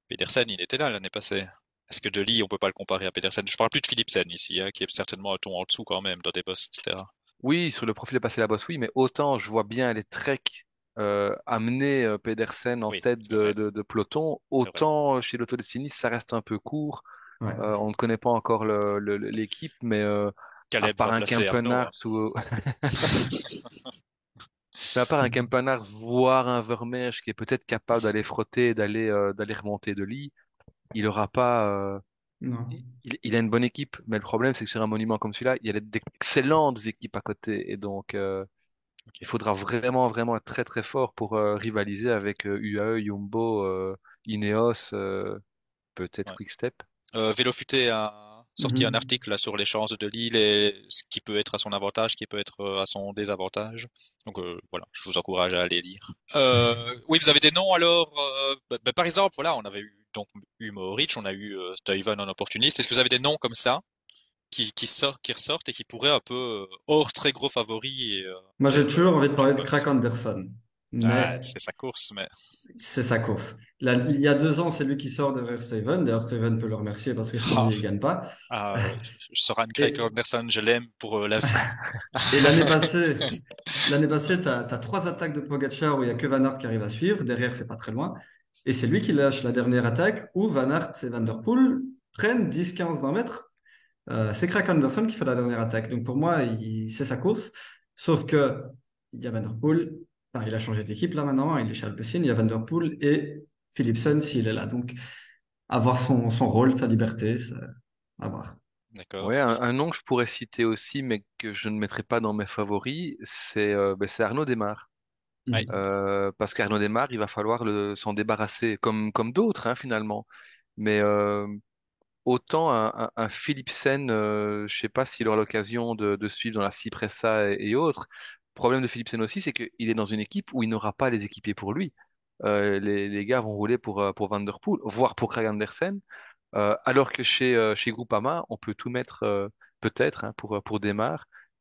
Pedersen, il était là l'année passée. Est-ce que De Ligt, on peut pas le comparer à Pedersen? Je parle plus de Philipsen ici, hein, qui est certainement un ton en dessous quand même dans des boss, etc. Oui, sur le profil de passer la bosse, oui, mais autant je vois bien les treks euh, amener euh, Pedersen en Oui, tête de, vrai, de, de peloton, autant chez l'Autodestiny, ça reste un peu court. Ouais. Euh, on ne connaît pas encore l'équipe, mais euh, à part un hein. ou mais à part un voire un Vermeersch qui est peut-être capable d'aller frotter, d'aller euh, d'aller remonter de lit, il aura pas. euh, il, Non. il a une bonne équipe, mais le problème c'est que sur un monument comme celui-là, il y a d'excellentes équipes à côté, et donc euh, il faudra vraiment vraiment être très très fort pour euh, rivaliser avec euh, UAE, Jumbo, euh, Ineos, euh, peut-être Ouais. Quickstep. Euh, Vélo Futé a sorti un Mhm. article là, sur les chances de Lille et ce qui peut être à son avantage, ce qui peut être à son désavantage. Donc euh, voilà, je vous encourage à aller lire. Euh, oui, vous avez des noms alors. euh, bah, bah, par exemple, voilà, on avait eu donc eu Mohoric, on a eu euh, Stuyven en opportuniste. Est-ce que vous avez des noms comme ça qui qui sortent, qui ressortent et qui pourraient un peu euh, hors très gros favoris et, euh, Moi, j'ai être toujours envie de parler de? Craig Anderson. Ah, c'est sa course, mais c'est sa course. Là, il y a deux ans, c'est lui qui sort derrière Steven. D'ailleurs, Steven peut le remercier parce que sans ah, il gagne pas. ah, Soran Craig Anderson, je l'aime pour euh, la vie. et l'année passée, l'année passée, tu as, trois attaques de Pogacar où il y a que Van Aert qui arrive à suivre. Derrière, c'est pas très loin. Et c'est lui qui lâche la dernière attaque où Van Aert et Van Der Poel prennent 10, 15, 20 mètres. Euh, c'est Craig Anderson qui fait la dernière attaque. Donc pour moi, il, c'est sa course. Sauf que il y a Van Der Poel. Enfin, il a changé d'équipe là maintenant. Il est chez Alpecin. Il y a Van Der Poel et Philipsen s'il est là. Donc avoir son, son rôle, sa liberté, c'est à voir. Ouais, D'accord. un, un nom que je pourrais citer aussi, mais que je ne mettrai pas dans mes favoris, c'est euh, ben, c'est Arnaud Desmar. Euh, parce qu'Arnaud Desmar, il va falloir s'en débarrasser, comme, d'autres hein, finalement. Mais euh, autant un, Philipsen, euh, je sais pas s'il aura l'occasion de, suivre dans la Cipressa et, autres. Le problème de Philipsen aussi, c'est qu'il est dans une équipe où il n'aura pas les équipiers pour lui. Les, gars vont rouler pour, pour voire pour Craig Andersen. Alors que chez, Groupama, on peut tout mettre peut-être hein, pour, pour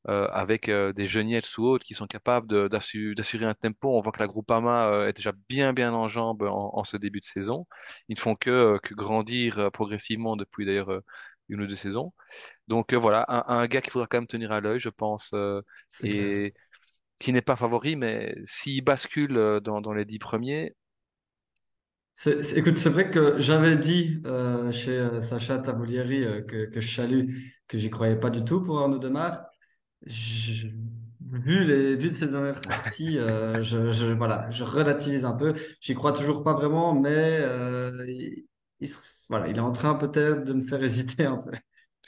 euh, avec euh, des geniètes ou autres qui sont capables d'assurer un tempo. On voit que la Groupama euh, est déjà bien bien en jambes en, en ce début de saison. Ils ne font que, euh, que grandir euh, progressivement depuis d'ailleurs euh, une ou deux saisons. Donc euh, voilà, un, un gars qu'il faudra quand même tenir à l'œil, je pense, euh, clair. et qui n'est pas favori, mais s'il bascule euh, dans, dans les dix premiers, c'est- écoute, c'est vrai que j'avais dit euh, chez euh, Sacha Taboulieri euh, que, que je salue que j'y croyais pas du tout pour Arnaud Demar. Je- vu les vu ces dernières sorties, euh, je, je voilà, je relativise un peu. J'y crois toujours pas vraiment, mais euh, il, il voilà, il est en train peut-être de me faire hésiter un peu.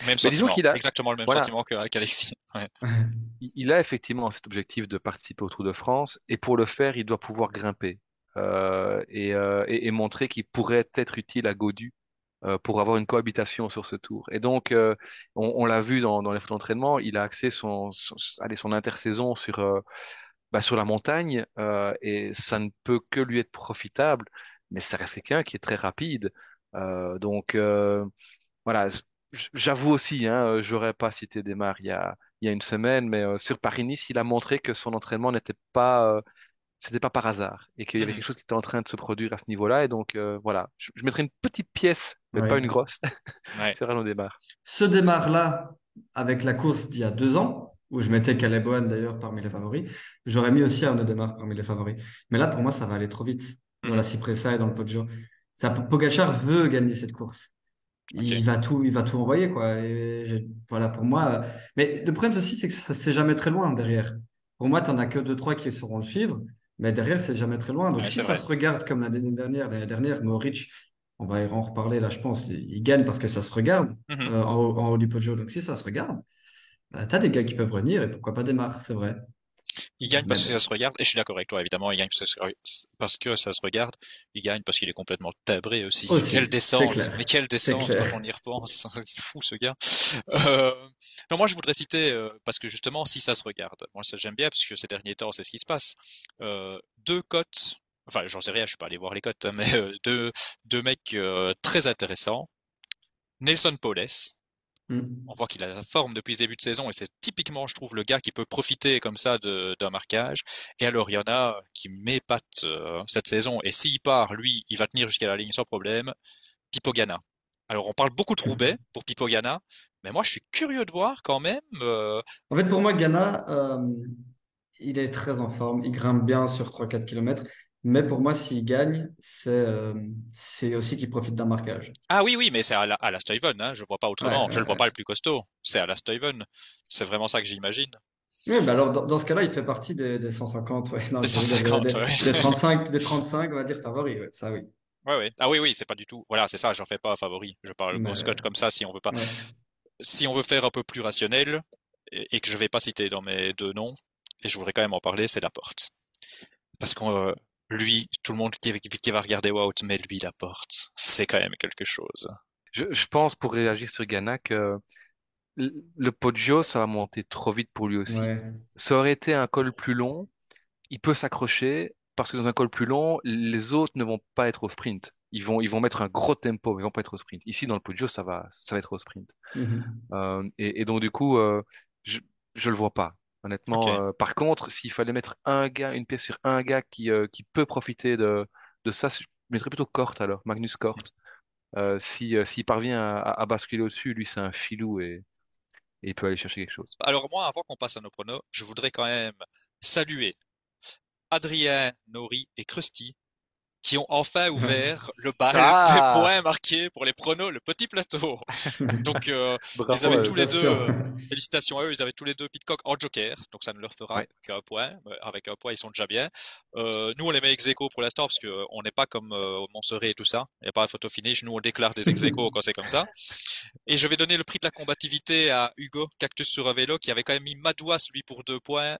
Même sentiment, qu'il a, exactement le même voilà, sentiment que- qu'Alexis. Ouais. il il a effectivement cet objectif de participer au Tour de France et pour le faire, il doit pouvoir grimper euh, et, euh, et, et montrer qu'il pourrait être utile à Godu euh, pour avoir une cohabitation sur ce tour. Et donc, euh, on, on l'a vu dans, dans les photos d'entraînement, il a axé son, son, allez, son intersaison sur, euh, bah, sur la montagne euh, et ça ne peut que lui être profitable, mais ça reste quelqu'un qui est très rapide. Euh, donc, euh, voilà, j'avoue aussi, hein, euh, j'aurais pas cité Desmar il y a, il y a une semaine, mais euh, sur Paris-Nice, il a montré que son entraînement n'était pas, euh, c'était pas par hasard et qu'il y avait Mhm. quelque chose qui était en train de se produire à ce niveau-là. Et donc, euh, voilà, je, je mettrai une petite pièce, mais pas une grosse, Ouais. sur Arnaud Desmar. Ce démarre-là, avec la course d'il y a deux ans, où je mettais Caleb d'ailleurs parmi les favoris, j'aurais mis aussi Arnaud Demar parmi les favoris. Mais là, pour moi, ça va aller trop vite. dans la. Cipressa et dans le Poggio. Ça, Pogacar veut gagner cette course. Il va tout, il va tout envoyer, quoi. Et voilà, pour moi. euh, Mais le problème aussi, c'est que ça, c'est jamais très loin derrière. Pour moi, t'en as que deux, trois qui sauront le suivre. Mais derrière, c'est jamais très loin. Donc, Ouais, si ça vrai. se regarde comme l'année dernière, l'année dernière, Mohoric, on va y en reparler là, je pense. Il gagne parce que ça se regarde Mhm. euh, en, haut, en haut du Poggio. Donc, si ça se regarde, bah, t'as des gars qui peuvent revenir et pourquoi pas des marques, c'est vrai. Il gagne parce que ça se regarde, et je suis d'accord avec toi, évidemment, il gagne parce que ça se regarde, il gagne parce qu'il est complètement tabré aussi. aussi, Quelle descente, mais quelle descente quand on y repense. Il est fou ce gars. Euh, non, moi je voudrais citer, euh, parce que justement, si ça se regarde, moi ça j'aime bien, parce que ces derniers temps, c'est ce qui se passe. Euh, deux cotes, enfin j'en sais rien, je suis pas allé voir les cotes, hein, mais deux, deux mecs très intéressants. Nelson Paules, Mm. on voit qu'il a la forme depuis ce début de saison et c'est typiquement, je trouve, le gars qui peut profiter comme ça d'un marquage. Et alors, il y en a qui m'épatent euh, cette saison et s'il part, lui, il va tenir jusqu'à la ligne sans problème. Pipogana. Alors, on parle beaucoup de Roubaix pour Pipogana, mais moi, je suis curieux de voir quand même. euh, En fait, pour moi, Ghana, euh, il est très en forme. Il grimpe bien sur 3-4 km. Mais pour moi, s'il gagne, c'est euh, c'est aussi qu'il profite d'un marquage. Ah oui, oui, mais c'est à la, à la Stuyven, hein, je vois pas Ouais, autrement. Je ouais, le vois ouais. pas le plus costaud. C'est à la Stuyven. C'est vraiment ça que j'imagine. Oui, bah alors dans, dans ce cas-là, il fait partie des, des 150, ouais, non, Des je veux dire, 150, des, des, ouais. des 35, des 35, on va dire favoris, ça oui. Ouais, ouais. Ah oui, oui, c'est pas du tout. Voilà, c'est ça, j'en fais pas un favori. Je parle Mais, grosse cote comme ça si on veut pas. si on veut faire un peu plus rationnel, et, et que je vais pas citer dans mes deux noms, et je voudrais quand même en parler, c'est Laporte. Parce que euh, lui, tout le monde qui, va regarder Wout, mais lui, Laporte, c'est quand même quelque chose. Je, je pense, pour réagir sur Ghana, que le le Poggio, ça va monter trop vite pour lui aussi. Ouais. Ça aurait été un col plus long, il peut s'accrocher, parce que dans un col plus long, les autres ne vont pas être au sprint. Ils vont, ils vont mettre un gros tempo, mais ils vont pas être au sprint. Ici, dans le Poggio, ça va, ça va être au sprint. Mhm. Euh, et, et donc, du coup, euh, je, je le vois pas. Honnêtement, Ok. euh, par contre, s'il fallait mettre un gars, une pièce sur un gars qui, euh, qui peut profiter de, de ça, je mettrais plutôt Kort alors, Magnus Kort. Euh, si, euh, s'il parvient à, à- à basculer au-dessus, lui, c'est un filou et, et il peut aller chercher quelque chose. Alors moi, avant qu'on passe à nos pronos, je voudrais quand même saluer Adrien, Nori et Krusty qui ont enfin ouvert le bal des Ah points marqués pour les pronos, le petit plateau. Donc, euh, ils avaient tous les deux, Félicitations. euh, félicitations à eux, ils avaient tous les deux Pitcock en joker, donc ça ne leur fera Ouais. qu'un point. Euh, Avec un point, ils sont déjà bien. Euh, nous, on les met ex aequo pour l'instant parce que euh, on n'est pas comme euh, au Montserrat et tout ça. Il n'y a pas de photo finish. Nous, on déclare des ex aequo quand c'est comme ça. Et je vais donner le prix de la combativité à Hugo, Cactus sur un vélo, qui avait quand même mis Madouas, lui, pour deux points.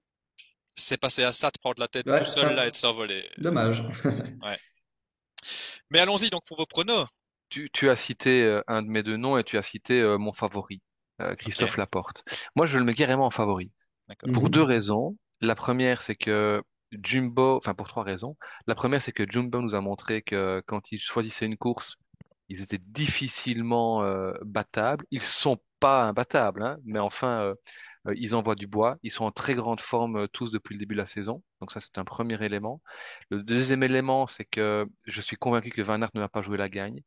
C'est passé à ça de prendre la tête Ouais, tout seul ouais. là et de s'envoler. Dommage. Mais allons-y donc pour vos pronos. tu, tu as cité euh, un de mes deux noms et tu as cité euh, mon favori, euh, Christophe. Laporte. Moi, je le mets carrément en favori. Pour Mhm. deux raisons. La première, c'est que Jumbo, enfin pour trois raisons. La première, c'est que Jumbo nous a montré que quand ils choisissaient une course, ils étaient difficilement euh, battables. Ils sont pas imbattables, hein, mais enfin, euh, ils envoient du bois. Ils sont en très grande forme euh, tous depuis le début de la saison. Donc ça, c'est un premier élément. Le deuxième élément, c'est que je suis convaincu que Van Aert ne va pas jouer la gagne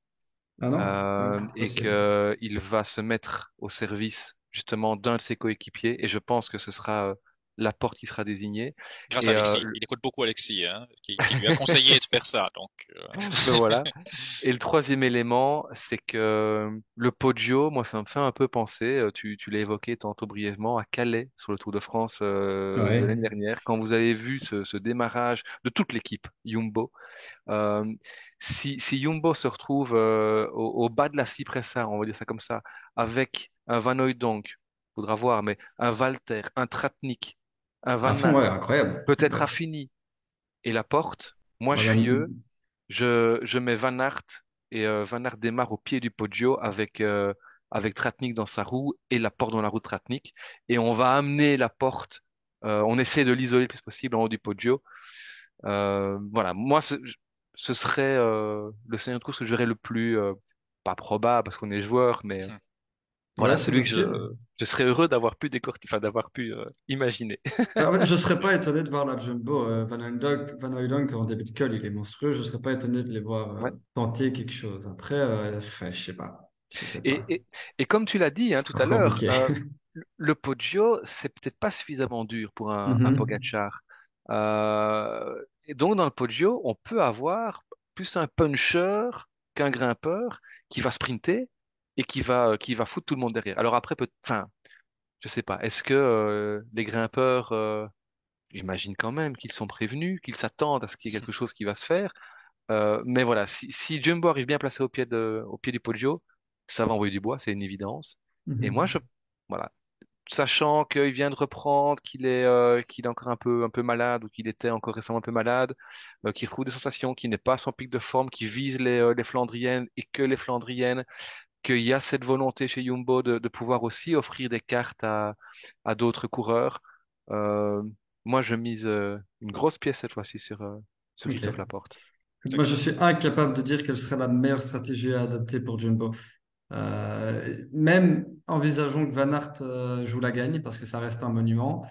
Ah non? euh, Ah, et possible. que il va se mettre au service justement d'un de ses coéquipiers. Et je pense que ce sera euh, Laporte qui sera désigné. Grâce Et, à euh, Alexis. le- Il écoute beaucoup Alexis, hein, qui, qui lui a conseillé de faire ça. Donc, euh, Ben voilà. Et le troisième élément, c'est que le Poggio, moi, ça me fait un peu penser, euh, tu, tu l'as évoqué tantôt brièvement, à Calais sur le Tour de France euh, Ouais. l'année dernière, quand vous avez vu ce, ce démarrage de toute l'équipe Jumbo. Euh, si, si Jumbo se retrouve euh, au, au bas de la Cipressa, on va dire ça comme ça, avec un Van Hooydonk, faudra voir, mais un Walter, un Tratnik, Van fond, ouais, Aert, incroyable. peut-être Affini et Laporte, moi, je suis eux. Je, je mets Van Aert et euh, Van Aert démarre au pied du Poggio avec, euh, avec Tratnik dans sa roue et la porte dans la roue de Tratnik. Et on va amener la porte. euh, on essaie de l'isoler le plus possible en haut du Poggio. Euh, voilà, moi, ce, ce serait euh, le scénario de course que je verrais le plus, euh, pas probable parce qu'on est joueur, mais voilà, Ouais, celui que je, serais heureux d'avoir pu décortiquer, enfin, d'avoir pu euh, imaginer. En fait, je serais pas étonné de voir la Jumbo. euh, Van Hooydonk, Van Hooydonk, en début de col, il est monstrueux. Je serais pas étonné de les voir euh, Ouais. tenter quelque chose. Après, euh, enfin, je sais pas. Je sais Et, pas. et, et comme tu l'as dit hein, tout à l'heure, euh, le le Poggio, c'est peut-être pas suffisamment dur pour un, un Mhm. Pogacar. Euh, et donc dans le Poggio, on peut avoir plus un puncher qu'un grimpeur qui va sprinter et qui va, qui va foutre tout le monde derrière. Alors après, peut, enfin, je sais pas. Est-ce que euh, les grimpeurs, euh, j'imagine quand même qu'ils sont prévenus, qu'ils s'attendent à ce qu'il y ait quelque chose qui va se faire. Euh, mais voilà, si, si Jumbo arrive bien placé au pied de, au pied du Poggio, ça va envoyer du bois, c'est une évidence. Et moi, je, Mhm. voilà, sachant qu'il vient de reprendre, qu'il est, euh, qu'il est encore un peu, un peu malade ou qu'il était encore récemment un peu malade, euh, qu'il retrouve des sensations, qu'il n'est pas à son pic de forme, qu'il vise les, euh, les Flandriennes et que les Flandriennes, qu'il y a cette volonté chez Jumbo de, de pouvoir aussi offrir des cartes à, à d'autres coureurs. Euh, moi, je mise euh, une grosse pièce cette fois-ci sur, euh, sur Ok. Christophe Laporte. Moi, je suis incapable de dire quelle serait la meilleure stratégie à adopter pour Jumbo. Euh, même envisageons que Van Aert joue la gagne, parce que ça reste un monument,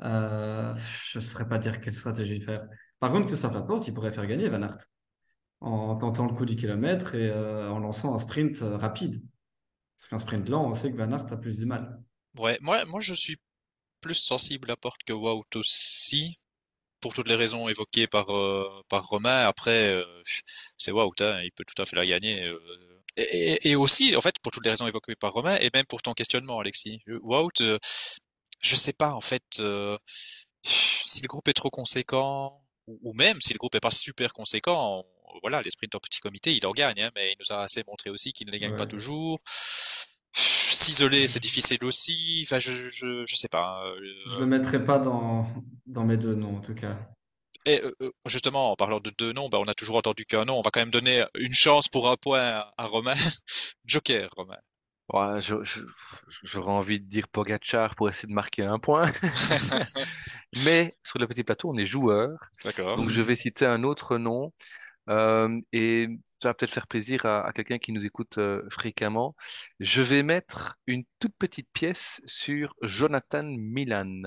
je ne saurais pas dire quelle stratégie faire. Par contre, Christophe Laporte, il pourrait faire gagner Van Aert en tentant le coup du kilomètre et euh, en lançant un sprint euh, rapide. Parce qu'un sprint lent, on sait que Van Aert a plus du mal. Ouais, moi, moi je suis plus sensible à Porte que Wout aussi, pour toutes les raisons évoquées par euh, par Romain. Après, euh, c'est Wout, hein, il peut tout à fait la gagner. euh. Et, aussi, en fait, pour toutes les raisons évoquées par Romain, et même pour ton questionnement, Alexis, Wout, je sais pas en fait si le groupe est trop conséquent, ou, même si le groupe est pas super conséquent. on- voilà, les sprints en petit comité, il en gagne, hein, mais il nous a assez montré aussi qu'il ne les gagne pas toujours. S'isoler, c'est difficile aussi. Enfin, je, je, je sais pas. Je euh, le mettrai pas dans, dans mes deux noms, en tout cas. Et euh, euh, justement, en parlant de deux noms, bah, on a toujours entendu qu'un nom. On va quand même donner une chance pour un point à, Romain. Joker, Romain. Ouais, je- je- j'aurais envie de dire Pogacar pour essayer de marquer un point. Mais sur le petit plateau, on est joueur. D'accord. Donc je vais citer un autre nom. Euh, et ça va peut-être faire plaisir à, à quelqu'un qui nous écoute euh, fréquemment. Je vais mettre une toute petite pièce sur Jonathan Milan.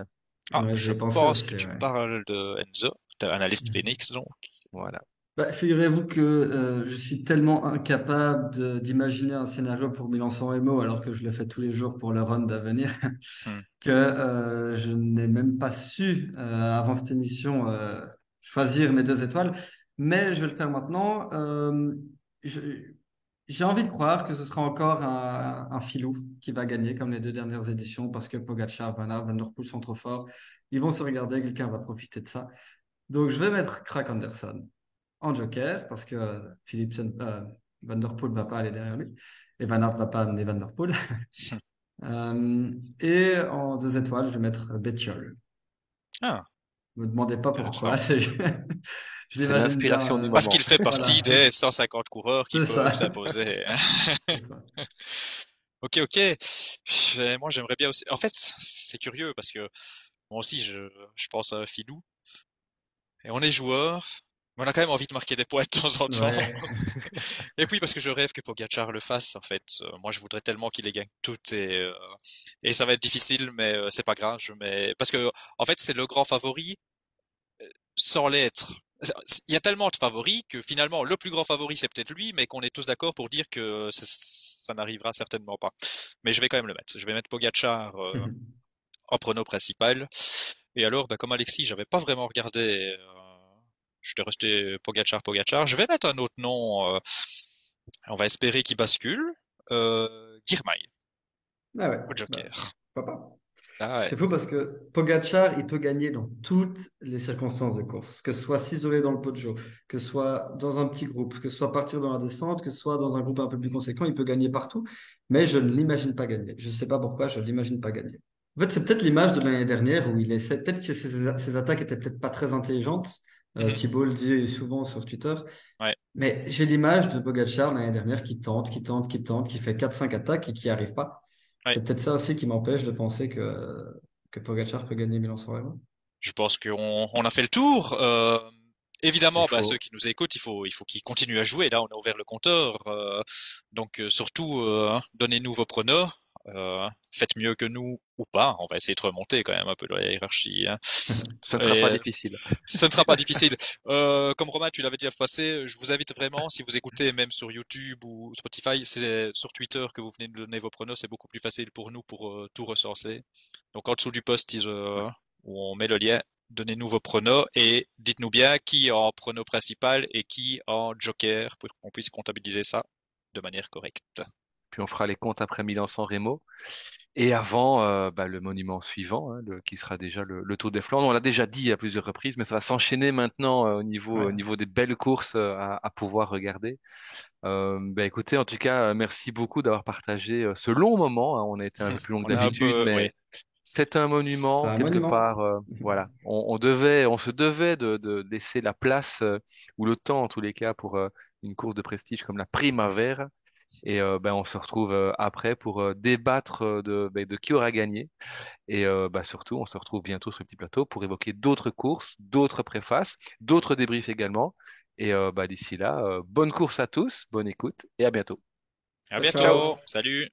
Ah, Ouais, je pense que aussi, tu ouais. parles de Enzo, t'es analyste Phoenix, donc. Voilà. Bah, figurez-vous que euh, je suis tellement incapable d'imaginer un scénario pour Milan-San Remo alors que je le fais tous les jours pour le run d'avenir Hmm. que euh, je n'ai même pas su euh, avant cette émission euh, choisir mes deux étoiles. Mais je vais le faire maintenant. Euh, j'ai envie de croire que ce sera encore un, un filou qui va gagner comme les deux dernières éditions parce que Pogacar, Van Der Poel sont trop forts. Ils vont se regarder, quelqu'un va profiter de ça. Donc je vais mettre Craig Anderson en joker parce que euh, Philipsen, euh, Van Der Poel va pas aller derrière lui et Van Aert va pas amener Van Der Poel. Euh, et en deux étoiles, je vais mettre Bettiol. Ah, Ne me demandez pas pourquoi, je l'imagine bien. Parce moment. qu'il fait partie voilà, des 150 coureurs qui c'est peuvent ça. s'imposer. Ok, ok. Moi, j'aimerais bien aussi. En fait, c'est curieux parce que moi aussi, je, je pense à Filou. Et on est joueur. Mais on a quand même envie de marquer des points de temps en temps. Ouais. Et puis parce que je rêve que Pogacar le fasse en fait. Euh, moi je voudrais tellement qu'il les gagne toutes et euh, et ça va être difficile mais euh, c'est pas grave. Je mets parce que en fait c'est le grand favori sans l'être. Il y a tellement de favoris que finalement le plus grand favori c'est peut-être lui mais qu'on est tous d'accord pour dire que ça, ça n'arrivera certainement pas. Mais je vais quand même le mettre. Je vais mettre Pogacar euh, en prono principal. Et alors bah, comme Alexis j'avais pas vraiment regardé. Je suis resté Pogacar, Pogacar. Je vais mettre un autre nom. euh, on va espérer qu'il bascule. Euh, Girmay, Ah ouais. au Bah, Joker. Ah ouais. C'est fou parce que Pogacar, il peut gagner dans toutes les circonstances de course, que ce soit s'isoler dans le Poggio, que ce soit dans un petit groupe, que ce soit partir dans la descente, que ce soit dans un groupe un peu plus conséquent, il peut gagner partout, mais je ne l'imagine pas gagner. Je ne sais pas pourquoi, je ne l'imagine pas gagner. En fait, c'est peut-être l'image de l'année dernière où il essaie, peut-être que ses, ses attaques étaient peut-être pas très intelligentes. Euh, Mhm. Thibault le dit souvent sur Twitter. Ouais. Mais j'ai l'image de Pogacar l'année dernière qui tente, qui tente, qui tente, qui fait 4-5 attaques et qui n'y arrive pas. Ouais. C'est peut-être ça aussi qui m'empêche de penser que, que Pogacar peut gagner Milan-San Remo. Je pense qu'on on a fait le tour. Euh, évidemment, bah, ceux qui nous écoutent, il faut, il faut qu'ils continuent à jouer. Là, on a ouvert le compteur. euh, donc, surtout, donnez-nous vos pronos. Euh, faites mieux que nous ou pas. On va essayer de remonter quand même un peu dans la hiérarchie. hein. Ce ne sera pas difficile. Ce ne sera pas difficile. Euh, comme Romain, tu l'avais dit à passé, je vous invite vraiment, si vous écoutez même sur YouTube ou Spotify, c'est sur Twitter que vous venez de donner vos pronos, c'est beaucoup plus facile pour nous pour euh, tout recenser. Donc en dessous du post euh, où on met le lien, donnez-nous vos pronos et dites-nous bien qui en prono principal et qui en joker pour qu'on puisse comptabiliser ça de manière correcte. Puis on fera les comptes après Milan-San Remo. Et avant euh, bah, le monument suivant, hein, le, qui sera déjà le, le, Tour des Flandres. On l'a déjà dit à plusieurs reprises, mais ça va s'enchaîner maintenant euh, au niveau Ouais. au niveau des belles courses euh, à, à pouvoir regarder. Bah, écoutez, en tout cas, merci beaucoup d'avoir partagé ce long moment. hein. On a été un peu plus long On que d'habitude, mais c'est un monument un quelque monument. part. voilà, on, on devait, on se devait de, de laisser la place ou le temps, en tous les cas, pour une course de prestige comme la Primavera. Et euh, ben, on se retrouve euh, après pour euh, débattre de, ben, de qui aura gagné. Et euh, bah, surtout, on se retrouve bientôt sur le petit plateau pour évoquer d'autres courses, d'autres préfaces, d'autres débriefs également. Et euh, bah, d'ici là, euh, bonne course à tous, bonne écoute et à bientôt. À bientôt. ciao. Salut.